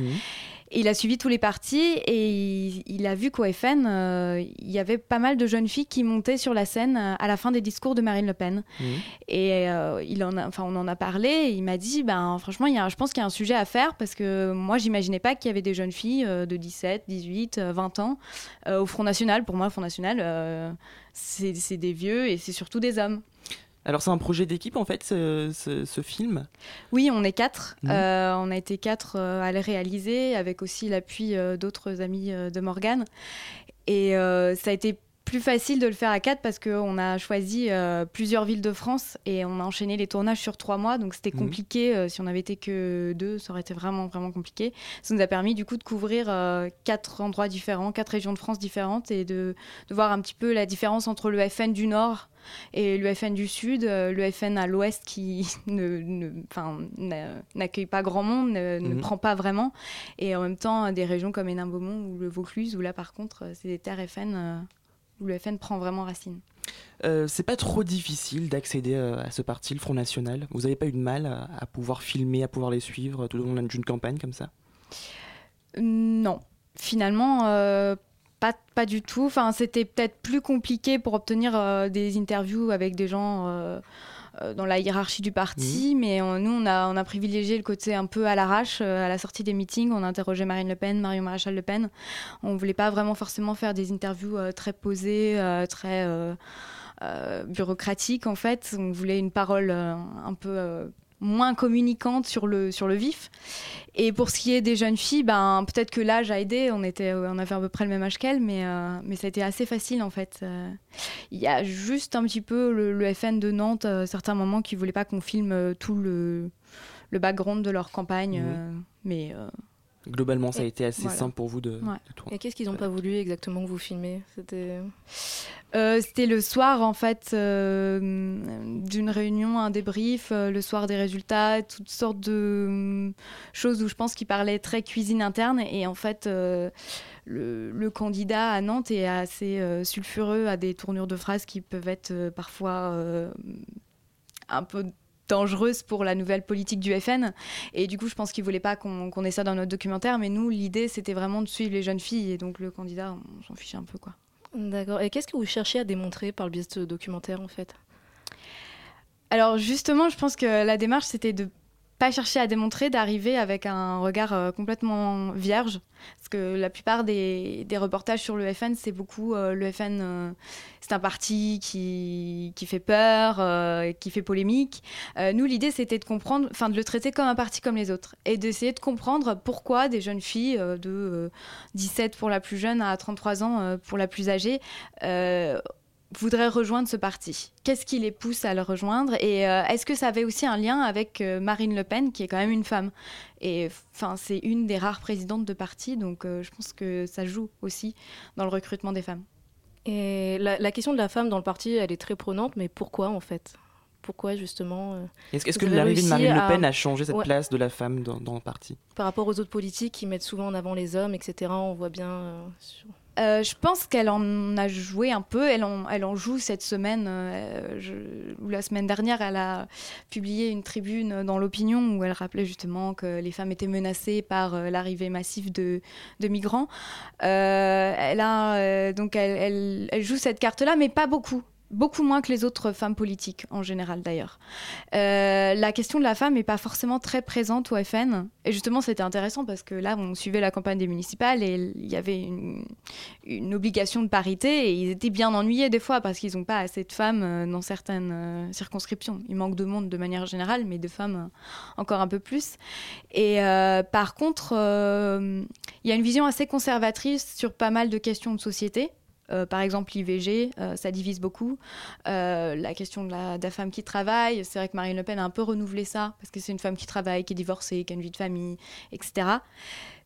Speaker 6: Et il a suivi tous les partis et il, il a vu qu'au FN, euh, il y avait pas mal de jeunes filles qui montaient sur la scène euh, à la fin des discours de Marine Le Pen. Et euh, il en a, enfin, on en a parlé. Et il m'a dit, ben, franchement, il y a, je pense qu'il y a un sujet à faire parce que moi, j'imaginais pas qu'il y avait des jeunes filles de 17, 18, euh, 20 ans au Front National. Pour moi, le Front National, c'est des vieux et c'est surtout des hommes.
Speaker 1: Alors c'est un projet d'équipe en fait, ce, ce- ce film?
Speaker 6: Oui, on est quatre.
Speaker 1: Mhm.
Speaker 6: Euh, on a été quatre euh, à le réaliser, avec aussi l'appui euh, d'autres amis de Morgane. Et euh, ça a été plus facile de le faire à quatre parce qu'on a choisi euh, plusieurs villes de France et on a enchaîné les tournages sur trois mois. Donc c'était
Speaker 16: Mhm.
Speaker 6: compliqué. euh, si on avait été que deux, ça aurait été vraiment, vraiment compliqué. Ça nous a permis du coup de couvrir euh, quatre endroits différents, quatre régions de France différentes et de, de voir un petit peu la différence entre le FN du Nord et le FN du Sud, le FN à l'Ouest qui ne, ne- n'accueille pas grand monde, ne, ne
Speaker 1: Mhm.
Speaker 6: prend pas vraiment, et en même temps des régions comme Hénin-Beaumont ou le Vaucluse, où là par contre c'est des terres FN où le FN prend vraiment racine.
Speaker 1: Euh, c'est pas trop difficile d'accéder euh, à ce parti, le Front National Vous avez pas eu de mal à, à pouvoir filmer, à pouvoir les suivre tout au long d'une campagne comme ça?
Speaker 6: Non, finalement, euh, pas, pas du tout. Enfin, c'était peut-être plus compliqué pour obtenir euh, des interviews avec des gens euh, euh, dans la hiérarchie du parti, mais euh, nous, on a, on a privilégié le côté un peu à l'arrache. euh, à la sortie des meetings, on a interrogé Marine Le Pen, Marion Maréchal Le Pen. On voulait pas vraiment forcément faire des interviews euh, très posées, euh, très euh, euh, bureaucratiques, en fait. On voulait une parole euh, un peu... euh, moins communicante sur le, sur le vif. Et pour ce qui est des jeunes filles, ben, peut-être que l'âge a aidé, on, était, on avait à peu près le même âge qu'elles, mais, euh, mais ça a été assez facile en fait. Euh, Il y a juste un petit peu le, le FN de Nantes, à certains moments, qui ne voulaient pas qu'on filme euh, tout le, le background de leur campagne, euh, mais euh,
Speaker 1: Globalement, ça a été assez
Speaker 15: voilà.
Speaker 1: simple pour vous de,
Speaker 15: Ouais.
Speaker 1: de tourner.
Speaker 15: Et qu'est-ce qu'ils n'ont pas voulu exactement que vous filmez C'était.
Speaker 6: Euh, C'était le soir, en fait, euh, d'une réunion, un débrief, euh, le soir des résultats, toutes sortes de hum, choses où je pense qu'il parlait très cuisine interne. Et en fait, le, le candidat à Nantes est assez sulfureux, à des tournures de phrases qui peuvent être parfois un peu dangereuses pour la nouvelle politique du FN. Et du coup, je pense qu'il voulait pas qu'on qu'on ait ça dans notre documentaire. Mais nous, l'idée, c'était vraiment de suivre les jeunes filles. Et donc, le candidat, on s'en fichait un peu, quoi.
Speaker 15: D'accord. Et qu'est-ce que vous cherchez à démontrer par le biais de ce documentaire en fait?
Speaker 6: Alors justement, je pense que la démarche, c'était de pas chercher à démontrer, d'arriver avec un regard euh, complètement vierge. Parce que la plupart des, des reportages sur le FN, c'est beaucoup euh, le FN, euh, c'est un parti qui, qui fait peur, euh, qui fait polémique. Nous, l'idée, c'était de comprendre, enfin de le traiter comme un parti comme les autres. Et d'essayer de comprendre pourquoi des jeunes filles de euh, 17 pour la plus jeune à 33 ans pour la plus âgée voudraient rejoindre ce parti. Qu'est-ce qui les pousse à le rejoindre? Et euh, est-ce que ça avait aussi un lien avec euh, Marine Le Pen, qui est quand même une femme? Et enfin, c'est une des rares présidentes de parti, donc euh, je pense que ça joue aussi dans le recrutement des femmes.
Speaker 15: Et la, la question de la femme dans le parti, elle est très prenante, mais pourquoi en fait? Pourquoi justement euh,
Speaker 1: Est-ce que l'arrivée de Marine Le Pen a changé cette
Speaker 15: Ouais.
Speaker 1: place de la femme dans, dans le parti?
Speaker 15: Par rapport aux autres politiques qui mettent souvent en avant les hommes, etc., on voit bien. euh, sur-
Speaker 6: Euh, je pense qu'elle en a joué un peu. Elle en, joue cette semaine, euh, je- ou la semaine dernière, elle a publié une tribune dans l'opinion où elle rappelait justement que les femmes étaient menacées par euh, l'arrivée massive de, migrants. Euh, elle, a, donc elle joue cette carte-là, mais pas beaucoup. Beaucoup moins que les autres femmes politiques, en général d'ailleurs. Euh, la question de la femme n'est pas forcément très présente au FN. Et justement, c'était intéressant parce que là, on suivait la campagne des municipales et il y avait une, obligation de parité et ils étaient bien ennuyés des fois parce qu'ils n'ont pas assez de femmes euh, dans certaines euh, circonscriptions. Il manque de monde de manière générale, mais de femmes encore un peu plus. Et par contre, il y a une vision assez conservatrice sur pas mal de questions de société. Euh, par exemple, l'IVG, euh, ça divise beaucoup. Euh, la question de la, de la femme qui travaille, c'est vrai que Marine Le Pen a un peu renouvelé ça, parce que c'est une femme qui travaille, qui est divorcée, qui a une vie de famille, etc.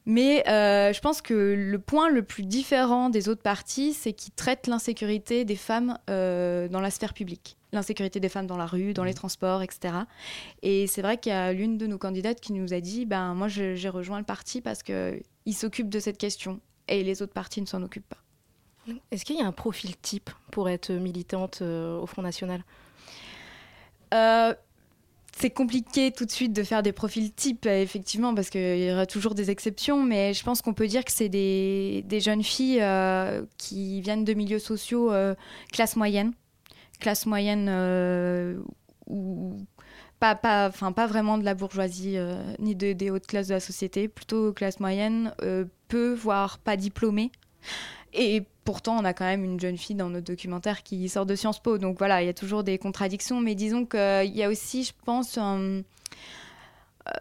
Speaker 6: Mais je pense que le point le plus différent des autres partis, c'est qu'ils traitent l'insécurité des femmes dans la sphère publique. L'insécurité des femmes dans la rue, dans les transports, etc. Et c'est vrai qu'il y a l'une de nos candidates qui nous a dit ben, Moi, j'ai rejoint le parti parce qu'il s'occupe de cette question et les autres partis ne s'en occupent pas.
Speaker 15: Est-ce qu'il y a un profil type pour être militante euh, au Front National?
Speaker 6: Euh, c'est compliqué tout de suite de faire des profils types, effectivement, parce qu'il y aura toujours des exceptions, mais je pense qu'on peut dire que c'est des, des jeunes filles euh, qui viennent de milieux sociaux classe moyenne, classe moyenne ou pas, pas, vraiment de la bourgeoisie ni de, des hautes classes de la société, plutôt classe moyenne, peu, voire pas diplômée. Et pourtant, on a quand même une jeune fille dans notre documentaire qui sort de Sciences Po. Donc voilà, il y a toujours des contradictions. Mais disons qu'il y a aussi, je pense, euh,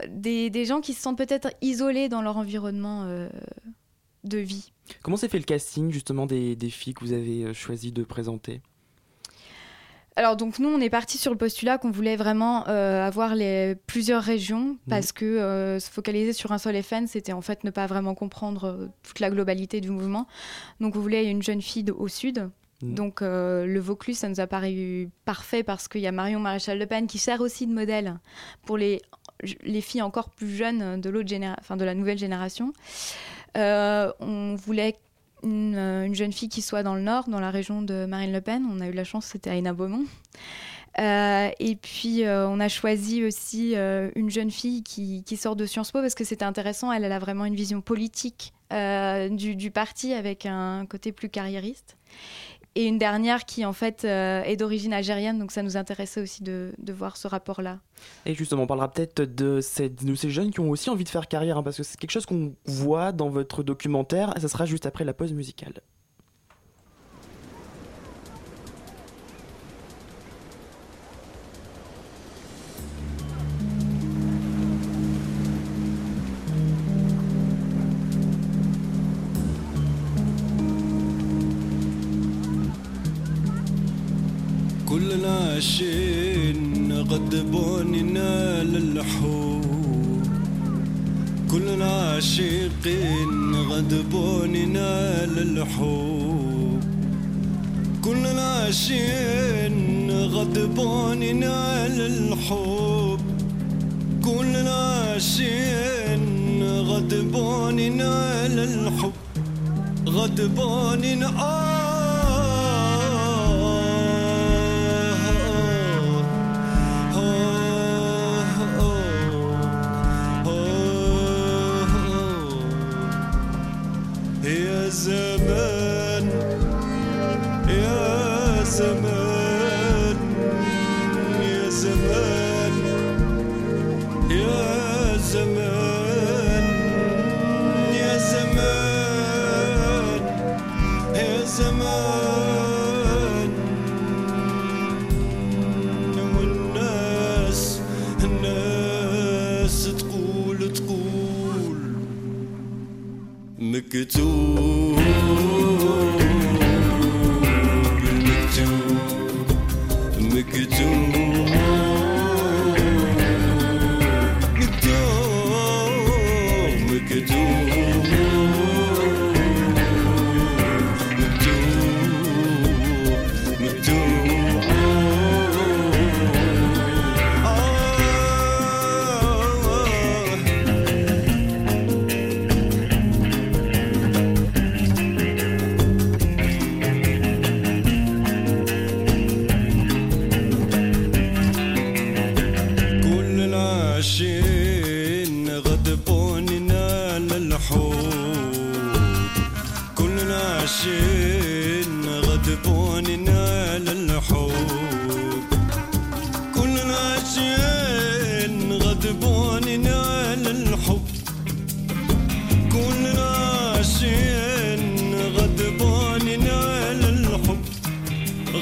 Speaker 6: des, gens qui se sentent peut-être isolés dans leur environnement euh, de vie.
Speaker 1: Comment s'est fait le casting justement des, des filles que vous avez euh, choisi de présenter?
Speaker 6: Alors donc nous on est parti sur le postulat qu'on voulait vraiment euh, avoir les plusieurs régions parce que euh, se focaliser sur un seul FN c'était en fait ne pas vraiment comprendre euh, toute la globalité du mouvement. Donc on voulait une jeune fille au sud.
Speaker 1: Mhm.
Speaker 6: Donc le Vaucluse ça nous a paru parfait parce qu'il y a Marion Maréchal Le Pen qui sert aussi de modèle pour les, les filles encore plus jeunes de l'autre généra- enfin de la nouvelle génération. On voulait une, euh, une jeune fille qui soit dans le nord, dans la région de Marine Le Pen. On a eu la chance, c'était à Hénin-Beaumont. Euh, et puis, euh, on a choisi aussi une jeune fille qui, sort de Sciences Po parce que c'était intéressant. Elle, a vraiment une vision politique du parti avec un côté plus carriériste. Et une dernière qui, en fait, euh, est d'origine algérienne. Donc, ça nous intéressait aussi de, voir ce rapport-là.
Speaker 1: Et justement, on parlera peut-être de ces, de ces jeunes qui ont aussi envie de faire carrière, hein, parce que c'est quelque chose qu'on voit dans votre documentaire, et ça sera juste après la pause musicale.
Speaker 16: العاشين غضبوننا للحور كل العاشقين غضبوننا للحور كل العاشقين غضبوننا للحب كل العاشقين غضبوننا للحب غضبوننا آه. زمان يا زمان يا زمان يا زمان يا زمان والناس الناس تقول تقول مكتوب.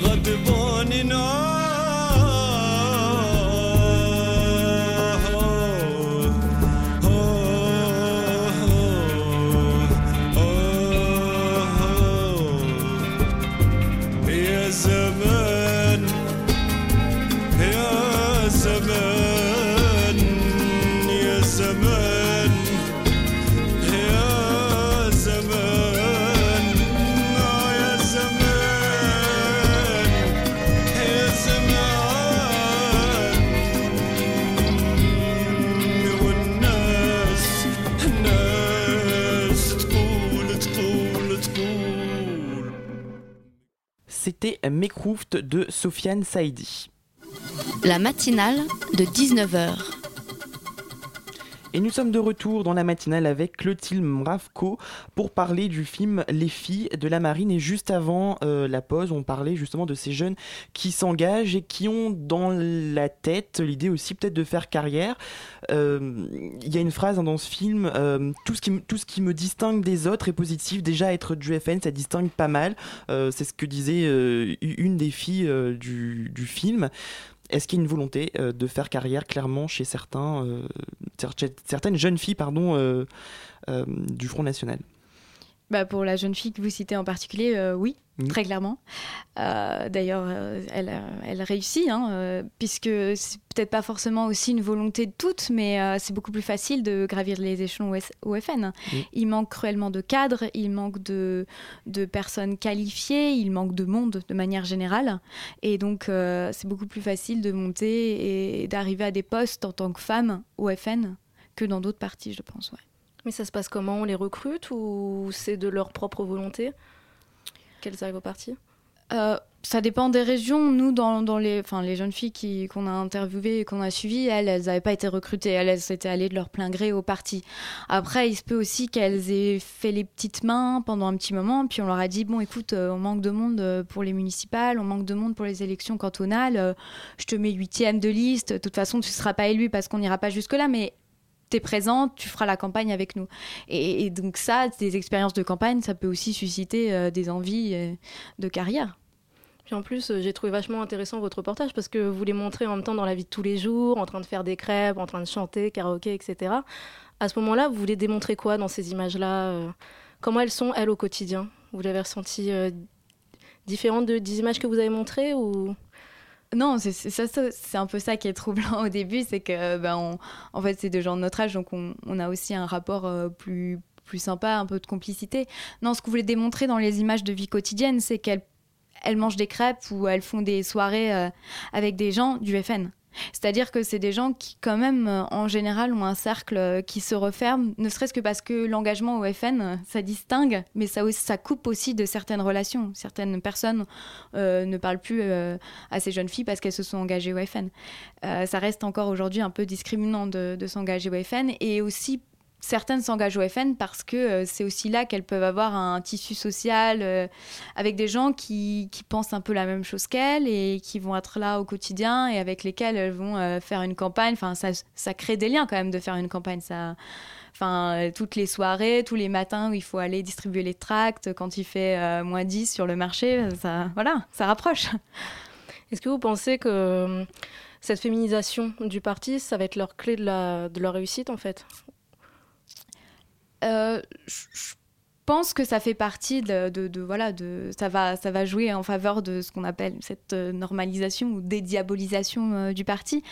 Speaker 1: غضبون يا C'était de Sofiane Saidi.
Speaker 2: La matinale de 19h.
Speaker 1: Et nous sommes de retour dans la matinale avec Clotilde Mravko pour parler du film Les filles de la marine. Et juste avant euh, la pause, on parlait justement de ces jeunes qui s'engagent et qui ont dans la tête l'idée aussi peut-être de faire carrière. Euh, Il y a une phrase hein, dans ce film euh, tout, ce qui, me- distingue des autres est positif. Déjà, être du FN, ça distingue pas mal. C'est ce que disait une des filles du film. Est-ce qu'il y a une volonté euh, de faire carrière clairement chez certains, euh, cer- certaines jeunes filles euh, du Front National?
Speaker 6: Bah, pour la jeune fille que vous citez en particulier, euh, oui, très clairement. Euh, D'ailleurs, euh, elle, elle réussit, hein, puisque c'est peut-être pas forcément aussi une volonté de toutes, mais c'est beaucoup plus facile de gravir les échelons OS au FN.
Speaker 17: Mhm.
Speaker 6: Il manque cruellement de cadres, il manque de, de personnes qualifiées, il manque de monde de manière générale. Et donc, c'est beaucoup plus facile de monter et d'arriver à des postes en tant que femme au FN que dans d'autres partis, je pense. Ouais.
Speaker 15: Mais ça se passe comment On les recrute ou c'est de leur propre volonté qu'elles arrivent au parti?
Speaker 6: Euh, ça dépend des régions. Nous, dans, les, enfin, les jeunes filles qu'on a interviewées et qu'on a suivies, elles, n'avaient pas été recrutées. Elles, elles étaient allées de leur plein gré au parti. Après, il se peut aussi qu'elles aient fait les petites mains pendant un petit moment, puis on leur a dit bon, écoute, euh, on manque de monde euh, pour les municipales, on manque de monde pour les élections cantonales. je te mets huitième de liste. De toute façon, tu ne seras pas élu parce qu'on n'ira pas jusque-là, mais tu es présente, tu feras la campagne avec nous. Et, donc ça, des expériences de campagne, ça peut aussi susciter euh, des envies euh, de carrière.
Speaker 15: Puis en plus, euh, j'ai trouvé vachement intéressant votre reportage parce que vous les montrez en même temps dans la vie de tous les jours, en train de faire des crêpes, en train de chanter, karaoké, etc. À ce moment-là, vous voulez démontrer quoi dans ces images-là Comment elles sont, elles, au quotidien? Vous l'avez ressenti différente de, des images que vous avez montrées ou?
Speaker 6: Non, c'est un peu ça qui est troublant au début, c'est que ben, en fait c'est des gens de notre âge, donc on, a aussi un rapport euh, plus plus sympa, un peu de complicité. Non, ce que vous voulez démontrer dans les images de vie quotidienne, c'est qu'elles elles mangent des crêpes ou elles font des soirées euh, avec des gens du FN. C'est-à-dire que c'est des gens qui, quand même, euh, en général, ont un cercle euh, qui se referme, ne serait-ce que parce que l'engagement au FN, euh, ça distingue, mais ça, coupe aussi de certaines relations. Certaines personnes ne parlent plus à ces jeunes filles parce qu'elles se sont engagées au FN. Ça reste encore aujourd'hui un peu discriminant de, de s'engager au FN et aussi certaines s'engagent au FN parce que euh, c'est aussi là qu'elles peuvent avoir un tissu social euh, avec des gens qui, pensent un peu la même chose qu'elles et qui vont être là au quotidien et avec lesquels elles vont euh, faire une campagne. Enfin, ça, ça crée des liens quand même de faire une campagne. Ça, enfin, toutes les soirées, tous les matins où il faut aller distribuer les tracts quand il fait moins 10 sur le marché, ça, voilà, ça rapproche.
Speaker 15: Est-ce que vous pensez que cette féminisation du parti, ça va être leur clé de, la, de leur réussite en fait?
Speaker 6: Euh, je pense que ça fait partie de, voilà de ça va ça va jouer en faveur de ce qu'on appelle cette euh, normalisation ou dédiabolisation euh, du parti.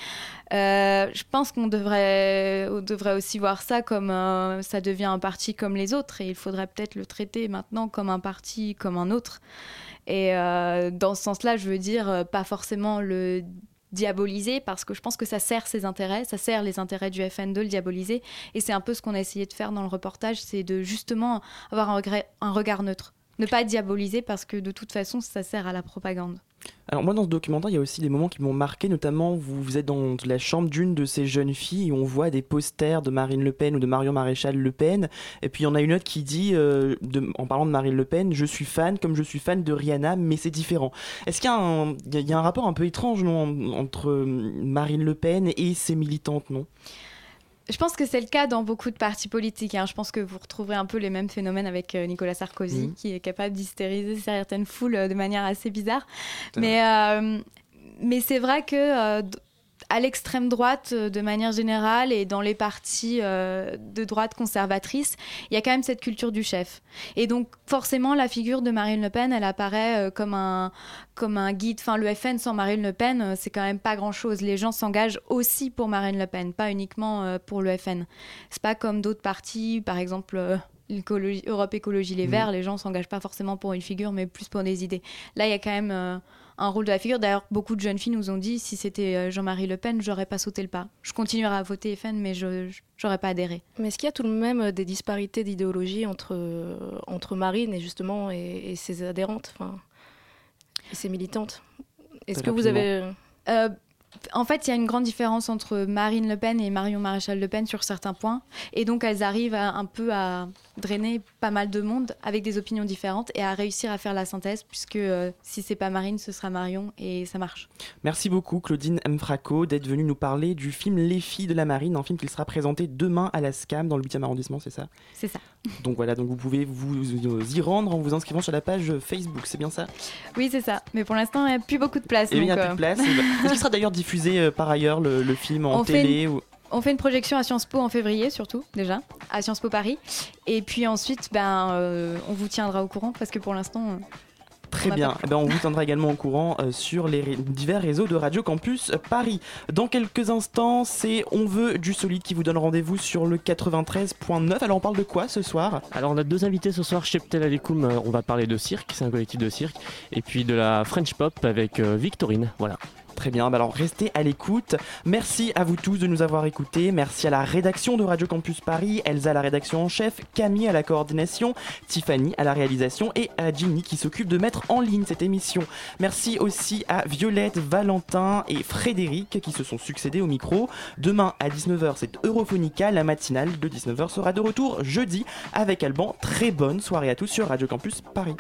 Speaker 6: Euh, je pense qu'on devrait devrait aussi voir ça comme ça devient un parti comme les autres et il faudrait peut-être le traiter maintenant comme un parti comme un autre. Et dans ce sens-là, je veux dire pas forcément le diaboliser parce que je pense que ça sert ses intérêts, ça sert les intérêts du FN de le diaboliser et c'est un peu ce qu'on a essayé de faire dans le reportage, c'est de justement avoir un, un regard neutre. Ne pas diaboliser parce que de toute façon ça sert à la propagande.
Speaker 1: Alors moi dans ce documentaire il y a aussi des moments qui m'ont marqué, notamment vous, vous êtes dans la chambre d'une de ces jeunes filles et on voit des posters de Marine Le Pen ou de Marion Maréchal Le Pen et puis il y en a une autre qui dit, euh, en parlant de Marine Le Pen, je suis fan comme je suis fan de Rihanna mais c'est différent. Est-ce qu'il y, y a- un rapport un peu étrange non, en- entre Marine Le Pen et ses militantes non?
Speaker 6: Je pense que c'est le cas dans beaucoup de partis politiques. hein. Je pense que vous retrouverez un peu les mêmes phénomènes avec euh, Nicolas Sarkozy,
Speaker 1: Mhm.
Speaker 6: qui est capable d'hystériser certaines foules euh, de manière assez bizarre. Mais, euh, mais c'est vrai que euh, à l'extrême droite, euh, de manière générale, et dans les partis euh, de droite conservatrice, il y a quand même cette culture du chef. Et donc, forcément, la figure de Marine Le Pen, elle apparaît euh, comme un, comme un guide. Enfin, le FN sans Marine Le Pen, c'est quand même pas grand-chose. Les gens s'engagent aussi pour Marine Le Pen, pas uniquement pour le FN. C'est pas comme d'autres partis, par exemple. Europe Écologie Les
Speaker 1: Mhm.
Speaker 6: Verts, les gens s'engagent pas forcément pour une figure, mais plus pour des idées. Là, il y a quand même euh, un rôle de la figure. D'ailleurs, beaucoup de jeunes filles nous ont dit si c'était euh, Jean-Marie Le Pen, j'aurais pas sauté le pas. Je continuerai à voter FN, mais je j'aurais pas adhéré.
Speaker 15: Mais est-ce qu'il y a tout de même euh, des disparités d'idéologie entre, entre Marine et justement et, et ses adhérentes, enfin, et ses militantes? Est-ce que vous avez...
Speaker 6: Euh, en fait, il y a une grande différence entre Marine Le Pen et Marion Maréchal Le Pen sur certains points. Et donc, elles arrivent à- un peu à drainer pas mal de monde avec des opinions différentes et à réussir à faire la synthèse, puisque euh, si c'est pas Marine, ce sera Marion et ça marche.
Speaker 1: Merci beaucoup Claudine Mfraco d'être venue nous parler du film Les filles de la marine, un film qui sera présenté demain à la SCAM dans le 8e arrondissement, c'est ça?
Speaker 6: C'est ça.
Speaker 1: Donc voilà, donc vous pouvez vous y rendre en vous inscrivant sur la page Facebook, c'est bien ça?
Speaker 6: Oui, c'est ça. Mais pour l'instant, il n'y a plus beaucoup de place.
Speaker 1: Et il n'y a
Speaker 6: donc,
Speaker 1: plus
Speaker 6: euh,
Speaker 1: de place. et bah, Est-ce qu'il sera d'ailleurs diffusé euh, par ailleurs le, le film en
Speaker 6: On
Speaker 1: télé
Speaker 6: une-
Speaker 1: ou...
Speaker 6: On fait une projection à Sciences Po en février, surtout, déjà, à Sciences Po Paris. Et puis ensuite, ben, euh, on vous tiendra au courant, parce que pour l'instant. euh,
Speaker 1: Très
Speaker 6: on
Speaker 1: bien. Eh ben, on vous tiendra également au courant euh, sur les ré- divers réseaux de Radio Campus Paris. Dans quelques instants, c'est On veut du solide qui vous donne rendez-vous sur le 93.9. Alors on parle de quoi ce soir?
Speaker 17: Alors on a deux invités ce soir chez Ptel Alekoum, euh, on va parler de cirque, c'est un collectif de cirque, et puis de la French Pop avec euh, Victorine, voilà.
Speaker 1: Très bien, bah alors restez à l'écoute. Merci à vous tous de nous avoir écoutés. Merci à la rédaction de Radio Campus Paris, Elsa à la rédaction en chef, Camille à la coordination, Tiffany à la réalisation et à Ginny qui s'occupe de mettre en ligne cette émission. Merci aussi à Violette, Valentin et Frédéric qui se sont succédés au micro. Demain à 19h, c'est Europhonica. La matinale de 19h sera de retour jeudi avec Alban. Très bonne soirée à tous sur Radio Campus Paris.